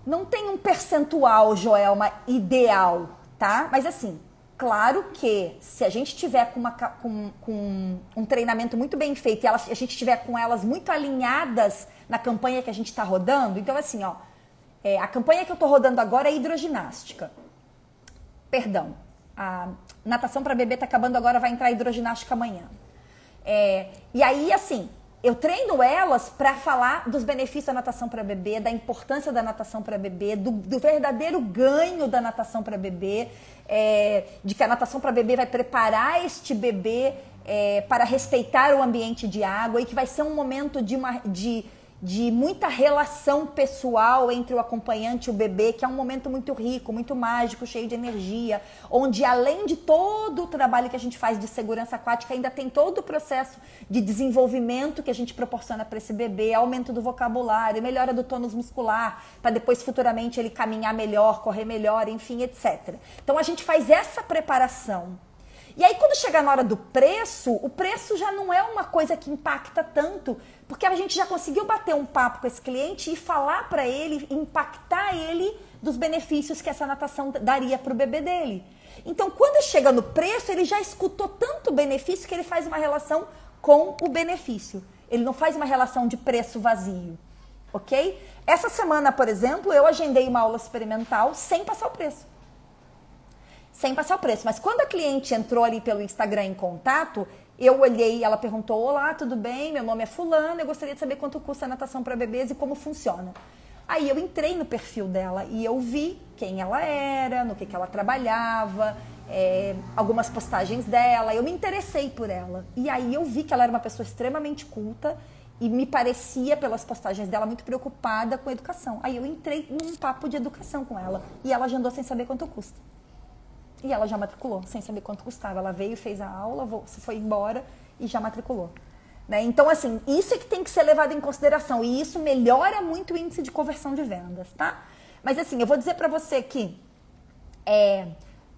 Não tem um percentual, Joelma, ideal, tá? Mas assim, Claro que se a gente tiver com, uma, com, com um treinamento muito bem feito e a gente tiver com elas muito alinhadas na campanha que a gente está rodando, então assim, ó, é, a campanha que eu estou rodando agora é hidroginástica. Perdão, a natação para bebê está acabando agora, vai entrar hidroginástica amanhã. É, e aí, assim, eu treino elas para falar dos benefícios da natação para bebê, da importância da natação para bebê, do, do, verdadeiro ganho da natação para bebê, é, de que a natação para bebê vai preparar este bebê é, para respeitar o ambiente de água e que vai ser um momento de, uma, de de muita relação pessoal entre o acompanhante e o bebê, que é um momento muito rico, muito mágico, cheio de energia, onde além de todo o trabalho que a gente faz de segurança aquática, ainda tem todo o processo de desenvolvimento que a gente proporciona para esse bebê, aumento do vocabulário, melhora do tônus muscular, para depois futuramente ele caminhar melhor, correr melhor, enfim, etc. Então a gente faz essa preparação e aí, quando chegar na hora do preço, o preço já não é uma coisa que impacta tanto, porque a gente já conseguiu bater um papo com esse cliente e falar para ele, impactar ele dos benefícios que essa natação daria para o bebê dele. Então, quando chega no preço, ele já escutou tanto benefício que ele faz uma relação com o benefício. Ele não faz uma relação de preço vazio, ok? Essa semana, por exemplo, eu agendei uma aula experimental sem passar o preço sem passar o preço. Mas quando a cliente entrou ali pelo Instagram em contato, eu olhei, ela perguntou: Olá, tudo bem? Meu nome é Fulano, eu gostaria de saber quanto custa a natação para bebês e como funciona. Aí eu entrei no perfil dela e eu vi quem ela era, no que, que ela trabalhava, é, algumas postagens dela. Eu me interessei por ela. E aí eu vi que ela era uma pessoa extremamente culta e me parecia, pelas postagens dela, muito preocupada com educação. Aí eu entrei num papo de educação com ela e ela agendou sem saber quanto custa. E ela já matriculou, sem saber quanto custava. Ela veio, fez a aula, foi embora e já matriculou. Né? Então, assim, isso é que tem que ser levado em consideração. E isso melhora muito o índice de conversão de vendas, tá? Mas, assim, eu vou dizer para você que é,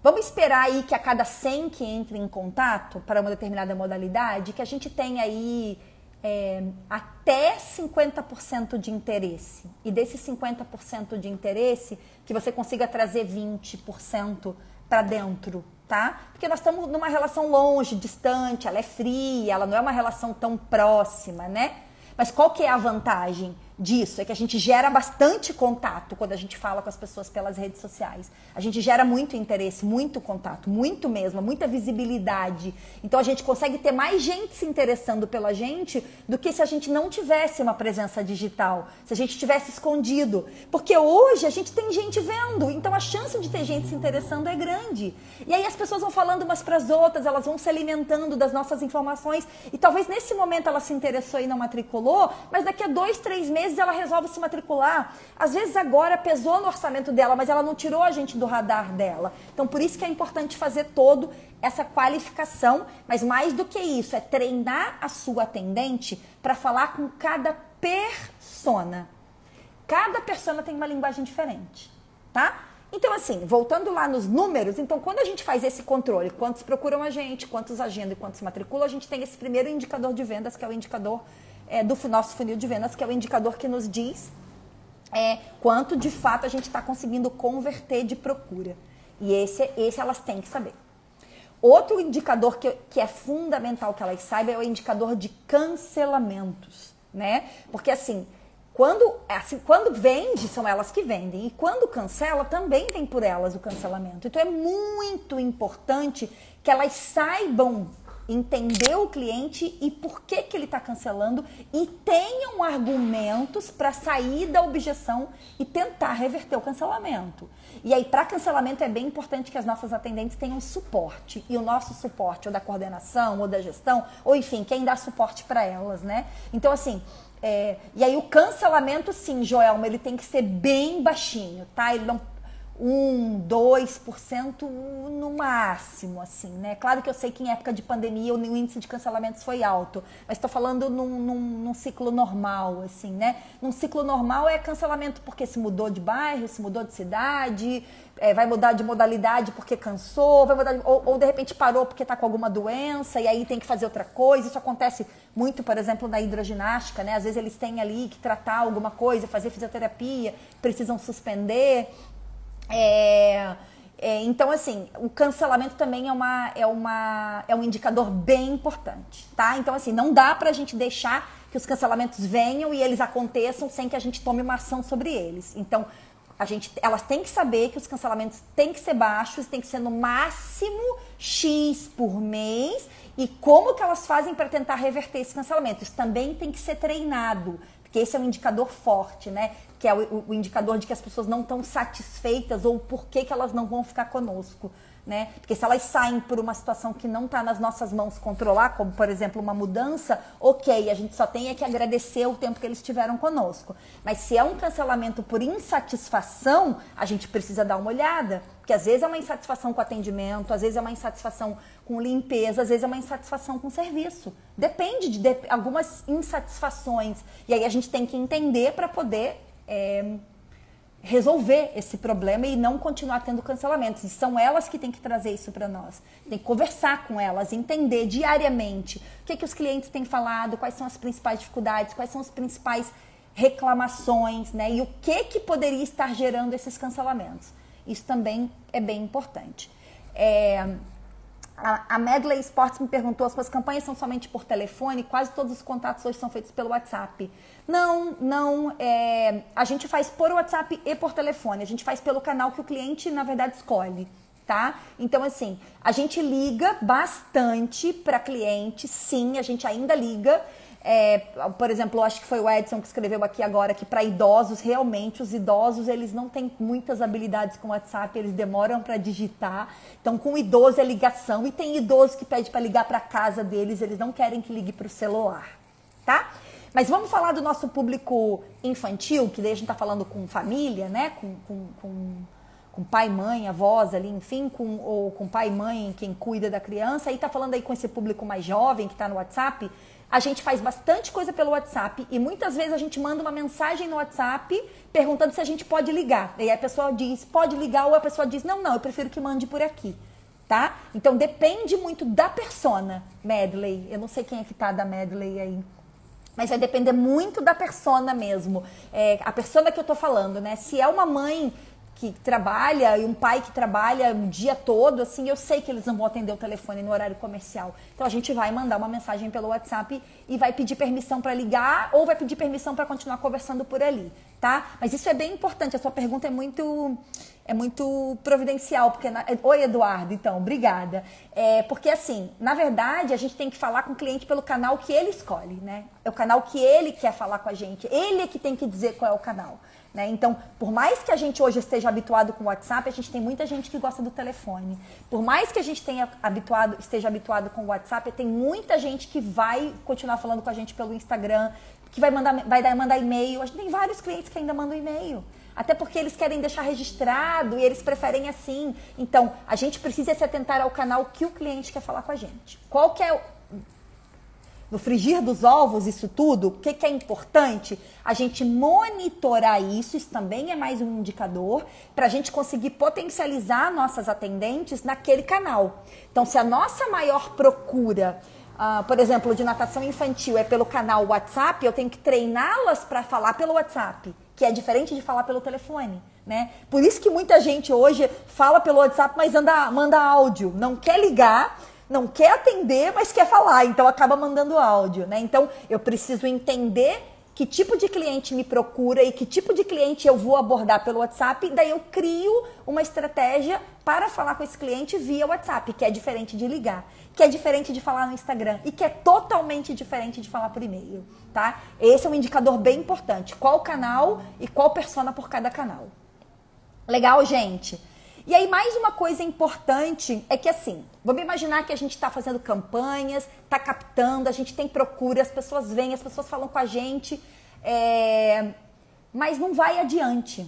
vamos esperar aí que a cada 100 que entre em contato para uma determinada modalidade, que a gente tenha aí é, até 50% de interesse. E desses 50% de interesse, que você consiga trazer 20% para dentro, tá? Porque nós estamos numa relação longe, distante, ela é fria, ela não é uma relação tão próxima, né? Mas qual que é a vantagem? Disso é que a gente gera bastante contato quando a gente fala com as pessoas pelas redes sociais. A gente gera muito interesse, muito contato, muito mesmo, muita visibilidade. Então a gente consegue ter mais gente se interessando pela gente do que se a gente não tivesse uma presença digital, se a gente tivesse escondido. Porque hoje a gente tem gente vendo, então a chance de ter gente se interessando é grande. E aí as pessoas vão falando umas para as outras, elas vão se alimentando das nossas informações e talvez nesse momento ela se interessou e não matriculou, mas daqui a dois, três meses vezes ela resolve se matricular. Às vezes agora pesou no orçamento dela, mas ela não tirou a gente do radar dela. Então por isso que é importante fazer todo essa qualificação, mas mais do que isso, é treinar a sua atendente para falar com cada persona. Cada persona tem uma linguagem diferente, tá? Então, assim, voltando lá nos números, então quando a gente faz esse controle, quantos procuram a gente, quantos agendam e quantos matriculam, a gente tem esse primeiro indicador de vendas, que é o indicador é, do nosso funil de vendas, que é o indicador que nos diz é quanto de fato a gente está conseguindo converter de procura. E esse, esse elas têm que saber. Outro indicador que, que é fundamental que elas saibam é o indicador de cancelamentos, né? Porque assim, quando, assim, quando vende, são elas que vendem. E quando cancela, também vem por elas o cancelamento. Então é muito importante que elas saibam entender o cliente e por que, que ele está cancelando e tenham argumentos para sair da objeção e tentar reverter o cancelamento. E aí, para cancelamento, é bem importante que as nossas atendentes tenham suporte. E o nosso suporte, ou da coordenação, ou da gestão, ou enfim, quem dá suporte para elas, né? Então, assim, é, e aí o cancelamento, sim, Joelma, ele tem que ser bem baixinho, tá? Ele não 1, 2% no máximo, assim, né? Claro que eu sei que em época de pandemia o índice de cancelamentos foi alto, mas estou falando num, num, num, ciclo normal, assim, né? Num ciclo normal é cancelamento porque se mudou de bairro, se mudou de cidade, é, vai mudar de modalidade porque cansou, vai mudar de, ou, ou, de repente parou porque está com alguma doença e aí tem que fazer outra coisa. Isso acontece muito, por exemplo, na hidroginástica, né? Às vezes eles têm ali que tratar alguma coisa, fazer fisioterapia, precisam suspender. É, é, então, assim, o cancelamento também é, uma, é, uma, é um indicador bem importante, tá? Então, assim, não dá pra gente deixar que os cancelamentos venham e eles aconteçam sem que a gente tome uma ação sobre eles. Então, a gente, elas têm que saber que os cancelamentos têm que ser baixos, tem que ser no máximo X por mês e como que elas fazem para tentar reverter esse cancelamento. Isso também tem que ser treinado, porque esse é um indicador forte, né? Que é o, o, indicador de que as pessoas não estão satisfeitas ou por que, que elas não vão ficar conosco. Né? Porque se elas saem por uma situação que não está nas nossas mãos controlar, como por exemplo uma mudança, ok, a gente só tem é que agradecer o tempo que eles tiveram conosco. Mas se é um cancelamento por insatisfação, a gente precisa dar uma olhada. Porque às vezes é uma insatisfação com atendimento, às vezes é uma insatisfação com limpeza, às vezes é uma insatisfação com serviço. Depende de, de algumas insatisfações. E aí a gente tem que entender para poder é, resolver esse problema e não continuar tendo cancelamentos. E são elas que têm que trazer isso para nós. Tem que conversar com elas, entender diariamente o que, é que os clientes têm falado, quais são as principais dificuldades, quais são as principais reclamações, né? E o que que poderia estar gerando esses cancelamentos. Isso também é bem importante. É, a, Medley Sports me perguntou: as suas campanhas são somente por telefone? Quase todos os contatos hoje são feitos pelo WhatsApp. Não, não. É, a gente faz por WhatsApp e por telefone. A gente faz pelo canal que o cliente, na verdade, escolhe. Tá? Então, assim, a gente liga bastante para cliente, sim, a gente ainda liga. É, por exemplo, acho que foi o Edson que escreveu aqui agora que para idosos, realmente, os idosos eles não têm muitas habilidades com WhatsApp, eles demoram para digitar. Então, com idoso é ligação. E tem idoso que pede para ligar para casa deles, eles não querem que ligue para o celular, tá? Mas vamos falar do nosso público infantil, que daí a gente está falando com família, né? Com, com, com, com, pai, mãe, avós ali, enfim, com, ou com pai e mãe, quem cuida da criança. Aí está falando aí com esse público mais jovem que está no WhatsApp a gente faz bastante coisa pelo WhatsApp e muitas vezes a gente manda uma mensagem no WhatsApp perguntando se a gente pode ligar. E aí a pessoa diz, pode ligar, ou a pessoa diz, não, não, eu prefiro que mande por aqui. Tá? Então depende muito da persona, Medley. Eu não sei quem é que tá da Medley aí. Mas vai depender muito da persona mesmo. É, a persona que eu tô falando, né? Se é uma mãe que trabalha e um pai que trabalha o dia todo, assim, eu sei que eles não vão atender o telefone no horário comercial. Então a gente vai mandar uma mensagem pelo WhatsApp e vai pedir permissão para ligar ou vai pedir permissão para continuar conversando por ali, tá? Mas isso é bem importante. A sua pergunta é muito é muito providencial, porque na... oi Eduardo, então, obrigada. É, porque assim, na verdade, a gente tem que falar com o cliente pelo canal que ele escolhe, né? É o canal que ele quer falar com a gente. Ele é que tem que dizer qual é o canal. Né? Então, por mais que a gente hoje esteja habituado com o WhatsApp, a gente tem muita gente que gosta do telefone. Por mais que a gente tenha habituado, esteja habituado com o WhatsApp, tem muita gente que vai continuar falando com a gente pelo Instagram, que vai mandar, vai mandar e-mail. A gente tem vários clientes que ainda mandam e-mail. Até porque eles querem deixar registrado e eles preferem assim. Então, a gente precisa se atentar ao canal que o cliente quer falar com a gente. Qual que é no frigir dos ovos, isso tudo, o que, que, é importante? A gente monitorar isso, isso também é mais um indicador, para a gente conseguir potencializar nossas atendentes naquele canal. Então, se a nossa maior procura, uh, por exemplo, de natação infantil é pelo canal WhatsApp, eu tenho que treiná-las para falar pelo WhatsApp que é diferente de falar pelo telefone. Né? Por isso que muita gente hoje fala pelo WhatsApp, mas anda, manda áudio, não quer ligar, não quer atender, mas quer falar, então acaba mandando áudio. Né? Então eu preciso entender que tipo de cliente me procura e que tipo de cliente eu vou abordar pelo WhatsApp, daí eu crio uma estratégia para falar com esse cliente via WhatsApp, que é diferente de ligar, que é diferente de falar no Instagram e que é totalmente diferente de falar por e-mail, tá? Esse é um indicador bem importante, qual canal e qual persona por cada canal. Legal, gente? E aí, mais uma coisa importante é que assim, vamos imaginar que a gente está fazendo campanhas, está captando, a gente tem procura, as pessoas vêm, as pessoas falam com a gente, é... mas não vai adiante.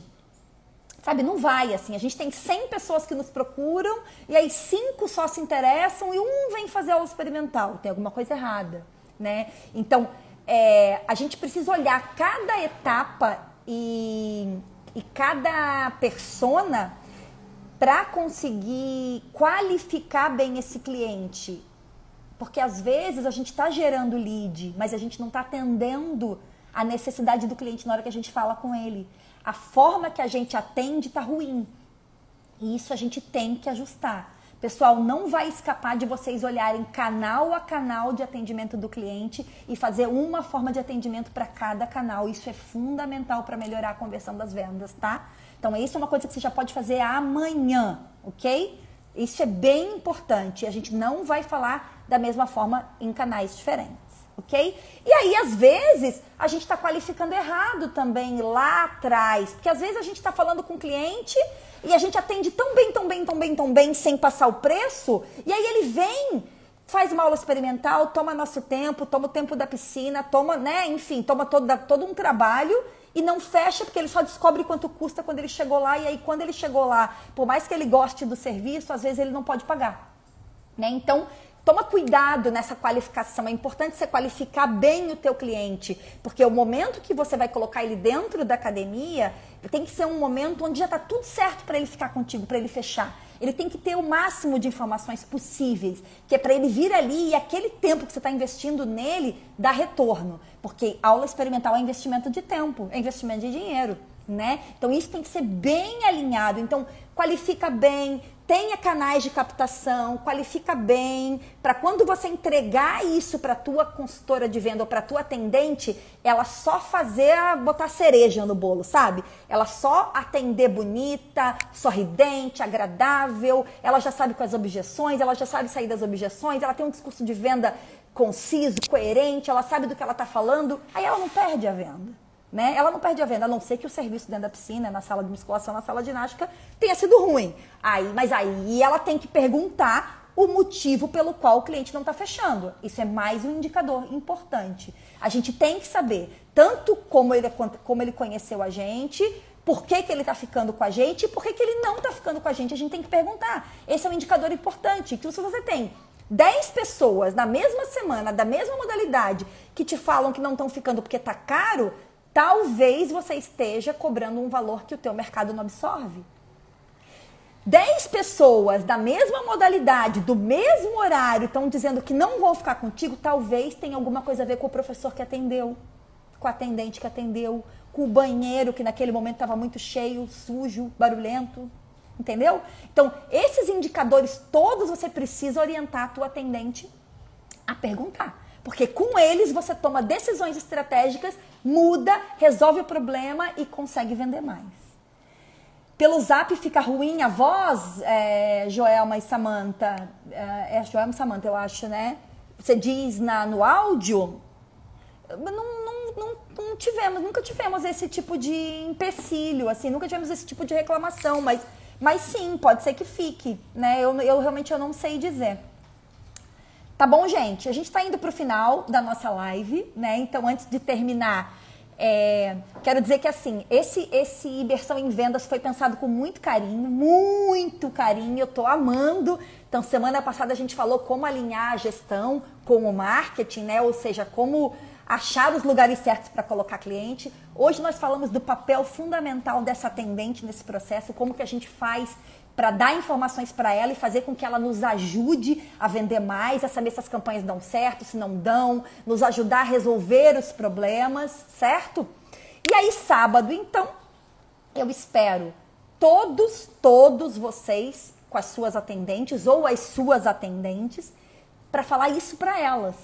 Sabe, não vai assim. A gente tem 100 pessoas que nos procuram e aí cinco só se interessam e um vem fazer aula experimental. Tem alguma coisa errada, né? Então, é... a gente precisa olhar cada etapa e, e cada persona para conseguir qualificar bem esse cliente. Porque às vezes a gente está gerando lead, mas a gente não está atendendo a necessidade do cliente na hora que a gente fala com ele. A forma que a gente atende está ruim. E isso a gente tem que ajustar. Pessoal, não vai escapar de vocês olharem canal a canal de atendimento do cliente e fazer uma forma de atendimento para cada canal. Isso é fundamental para melhorar a conversão das vendas, tá? Então, isso é uma coisa que você já pode fazer amanhã, ok? Isso é bem importante. A gente não vai falar da mesma forma em canais diferentes, ok? E aí, às vezes, a gente está qualificando errado também lá atrás. Porque às vezes a gente está falando com o cliente e a gente atende tão bem, tão bem, tão bem, tão bem, sem passar o preço. E aí ele vem faz uma aula experimental, toma nosso tempo, toma o tempo da piscina, toma, né, enfim, toma todo, todo um trabalho e não fecha porque ele só descobre quanto custa quando ele chegou lá e aí quando ele chegou lá, por mais que ele goste do serviço, às vezes ele não pode pagar. Né? Então, toma cuidado nessa qualificação. É importante você qualificar bem o teu cliente, porque o momento que você vai colocar ele dentro da academia tem que ser um momento onde já está tudo certo para ele ficar contigo, para ele fechar ele tem que ter o máximo de informações possíveis, que é para ele vir ali e aquele tempo que você está investindo nele dá retorno. Porque aula experimental é investimento de tempo, é investimento de dinheiro, né? Então isso tem que ser bem alinhado. Então qualifica bem, tenha canais de captação, qualifica bem, para quando você entregar isso para tua consultora de venda ou para tua atendente, ela só fazer botar cereja no bolo, sabe? Ela só atender bonita, sorridente, agradável, ela já sabe quais objeções, ela já sabe sair das objeções, ela tem um discurso de venda conciso, coerente, ela sabe do que ela está falando, aí ela não perde a venda. Né? Ela não perde a venda, a não ser que o serviço dentro da piscina, na sala de musculação, na sala de ginástica, tenha sido ruim. Aí, mas aí ela tem que perguntar o motivo pelo qual o cliente não está fechando. Isso é mais um indicador importante. A gente tem que saber tanto como ele, como ele conheceu a gente, por que, que ele está ficando com a gente e por que, que ele não está ficando com a gente. A gente tem que perguntar. Esse é um indicador importante. Que se você tem 10 pessoas na mesma semana, da mesma modalidade, que te falam que não estão ficando porque está caro, talvez você esteja cobrando um valor que o teu mercado não absorve. 10 pessoas da mesma modalidade, do mesmo horário, estão dizendo que não vão ficar contigo, talvez tenha alguma coisa a ver com o professor que atendeu, com a atendente que atendeu, com o banheiro que naquele momento estava muito cheio, sujo, barulhento. Entendeu? Então, esses indicadores todos você precisa orientar a tua atendente a perguntar. Porque com eles você toma decisões estratégicas, muda, resolve o problema e consegue vender mais. Pelo zap fica ruim a voz, é, Joelma e Samanta. É, é Joelma e Samanta, eu acho, né? Você diz na, no áudio. Não, não, não, não tivemos, nunca tivemos esse tipo de empecilho, assim, nunca tivemos esse tipo de reclamação, mas, mas sim, pode ser que fique, né? Eu, eu realmente eu não sei dizer. Tá bom, gente? A gente está indo para o final da nossa live, né? Então, antes de terminar, é, quero dizer que assim, esse esse imersão em vendas foi pensado com muito carinho, muito carinho. Eu tô amando. Então, semana passada a gente falou como alinhar a gestão com o marketing, né? Ou seja, como achar os lugares certos para colocar cliente. Hoje nós falamos do papel fundamental dessa atendente nesse processo, como que a gente faz para dar informações para ela e fazer com que ela nos ajude a vender mais, a saber se as campanhas dão certo, se não dão, nos ajudar a resolver os problemas, certo? E aí, sábado, então, eu espero todos, todos vocês com as suas atendentes ou as suas atendentes para falar isso para elas.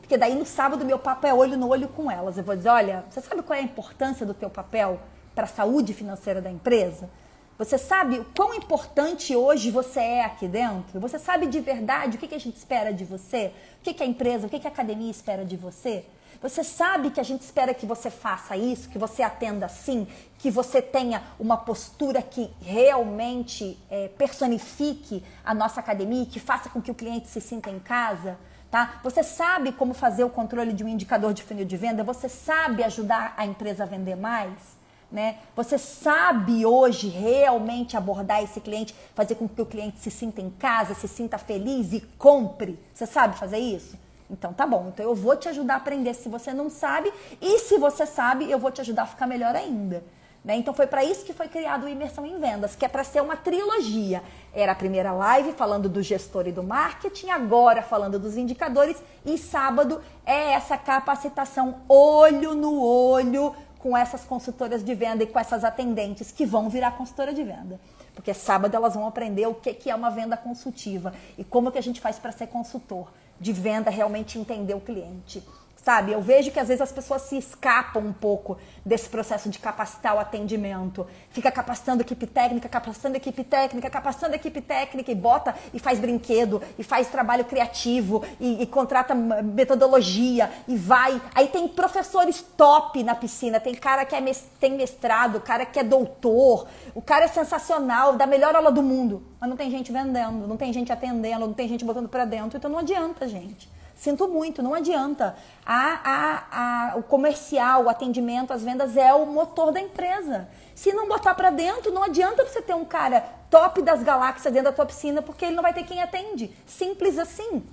Porque daí no sábado meu papo é olho no olho com elas. Eu vou dizer, olha, você sabe qual é a importância do teu papel para a saúde financeira da empresa? Você sabe o quão importante hoje você é aqui dentro? Você sabe de verdade o que, a gente espera de você? O que, a empresa, o que, que a academia espera de você? Você sabe que a gente espera que você faça isso, que você atenda assim, que você tenha uma postura que realmente é, personifique a nossa academia, que faça com que o cliente se sinta em casa? Tá? Você sabe como fazer o controle de um indicador de funil de venda? Você sabe ajudar a empresa a vender mais? Né? Você sabe hoje realmente abordar esse cliente, fazer com que o cliente se sinta em casa, se sinta feliz e compre? Você sabe fazer isso? Então tá bom, então eu vou te ajudar a aprender se você não sabe, e se você sabe, eu vou te ajudar a ficar melhor ainda. Né? Então foi para isso que foi criado o Imersão em Vendas, que é para ser uma trilogia. Era a primeira live falando do gestor e do marketing, agora falando dos indicadores, e sábado é essa capacitação olho no olho com essas consultoras de venda e com essas atendentes que vão virar consultora de venda. Porque sábado elas vão aprender o que é uma venda consultiva e como que a gente faz para ser consultor de venda, realmente entender o cliente. Sabe, eu vejo que às vezes as pessoas se escapam um pouco desse processo de capacitar o atendimento. Fica capacitando equipe técnica, capacitando equipe técnica, capacitando equipe técnica e bota e faz brinquedo, e faz trabalho criativo, e, e contrata metodologia, e vai. Aí tem professores top na piscina, tem cara que é tem mestrado, cara que é doutor, o cara é sensacional, da melhor aula do mundo. Mas não tem gente vendendo, não tem gente atendendo, não tem gente botando para dentro, então não adianta, gente. Sinto muito, não adianta. A, a, a, o comercial, o atendimento, as vendas é o motor da empresa. Se não botar para dentro, não adianta você ter um cara top das galáxias dentro da tua piscina, porque ele não vai ter quem atende. Simples assim.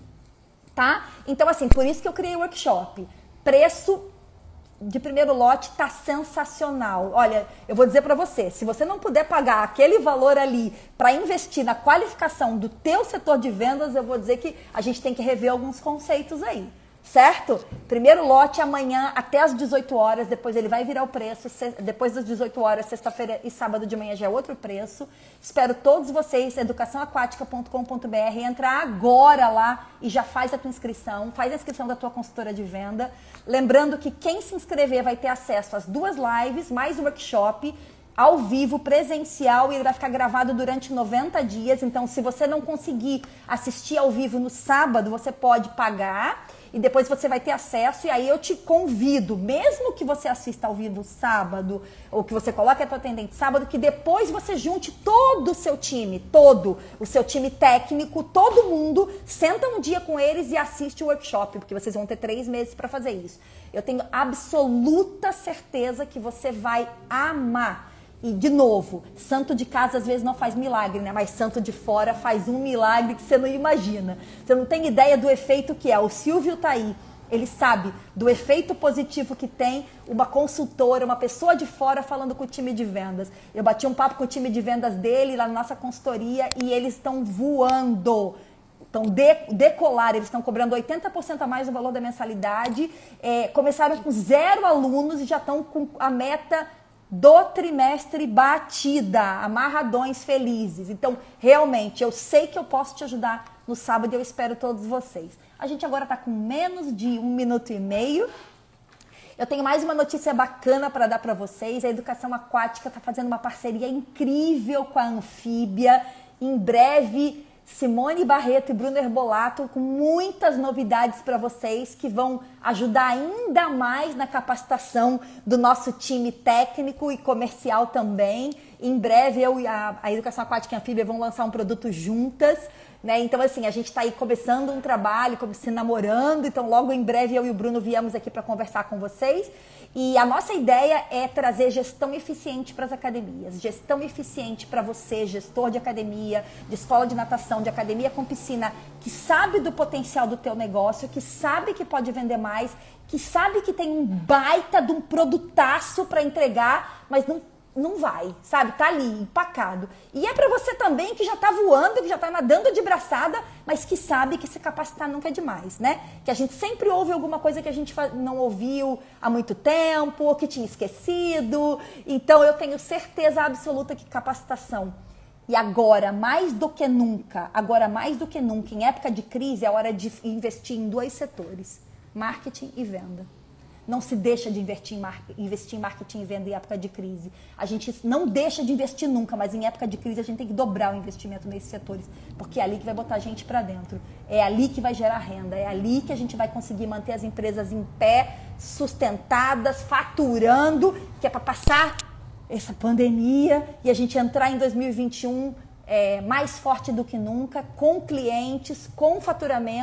Tá? Então, assim, por isso que eu criei o workshop. Preço de primeiro lote tá sensacional. Olha, eu vou dizer para você, se você não puder pagar aquele valor ali para investir na qualificação do teu setor de vendas, eu vou dizer que a gente tem que rever alguns conceitos aí certo? Primeiro lote amanhã até as 18 horas, depois ele vai virar o preço, depois das 18 horas, sexta-feira e sábado de manhã já é outro preço. Espero todos vocês, educaçãoaquática.com.br, entrar agora lá e já faz a tua inscrição, faz a inscrição da tua consultora de venda. Lembrando que quem se inscrever vai ter acesso às duas lives, mais o workshop, ao vivo, presencial, e ele vai ficar gravado durante 90 dias. Então, se você não conseguir assistir ao vivo no sábado, você pode pagar e depois você vai ter acesso. E aí eu te convido, mesmo que você assista ao vivo sábado, ou que você coloque a tua atendente sábado, que depois você junte todo o seu time, todo o seu time técnico, todo mundo, senta um dia com eles e assiste o workshop, porque vocês vão ter três meses para fazer isso. Eu tenho absoluta certeza que você vai amar. E, de novo, santo de casa às vezes não faz milagre, né? Mas santo de fora faz um milagre que você não imagina. Você não tem ideia do efeito que é. O Silvio tá aí. Ele sabe do efeito positivo que tem uma consultora, uma pessoa de fora falando com o time de vendas. Eu bati um papo com o time de vendas dele lá na nossa consultoria e eles estão voando. Estão de, decolar, eles estão cobrando 80% a mais do valor da mensalidade. É, começaram com zero alunos e já estão com a meta do trimestre batida, amarradões felizes. Então, realmente, eu sei que eu posso te ajudar no sábado e eu espero todos vocês. A gente agora está com menos de um minuto e meio. Eu tenho mais uma notícia bacana para dar para vocês. A Educação Aquática está fazendo uma parceria incrível com a Anfíbia. Em breve Simone Barreto e Bruno Herbolato com muitas novidades para vocês que vão ajudar ainda mais na capacitação do nosso time técnico e comercial também. Em breve eu e a, a Educação Aquática e Anfíbia vão lançar um produto juntas. Né? Então, assim, a gente está aí começando um trabalho, como se namorando. Então, logo em breve eu e o Bruno viemos aqui para conversar com vocês. E a nossa ideia é trazer gestão eficiente para as academias. Gestão eficiente para você, gestor de academia, de escola de natação, de academia com piscina, que sabe do potencial do teu negócio, que sabe que pode vender mais, que sabe que tem um baita de um produtaço para entregar, mas não não vai, sabe? Tá ali, empacado. E é para você também que já tá voando, que já tá nadando de braçada, mas que sabe que se capacitar nunca é demais, né? Que a gente sempre ouve alguma coisa que a gente não ouviu há muito tempo, que tinha esquecido. Então eu tenho certeza absoluta que capacitação e agora, mais do que nunca, agora mais do que nunca, em época de crise, é hora de investir em dois setores: marketing e venda. Não se deixa de investir em, investir em marketing e venda em época de crise. A gente não deixa de investir nunca, mas em época de crise a gente tem que dobrar o investimento nesses setores, porque é ali que vai botar a gente para dentro. É ali que vai gerar renda, é ali que a gente vai conseguir manter as empresas em pé, sustentadas, faturando, que é para passar essa pandemia e a gente entrar em 2021 é, mais forte do que nunca, com clientes, com faturamento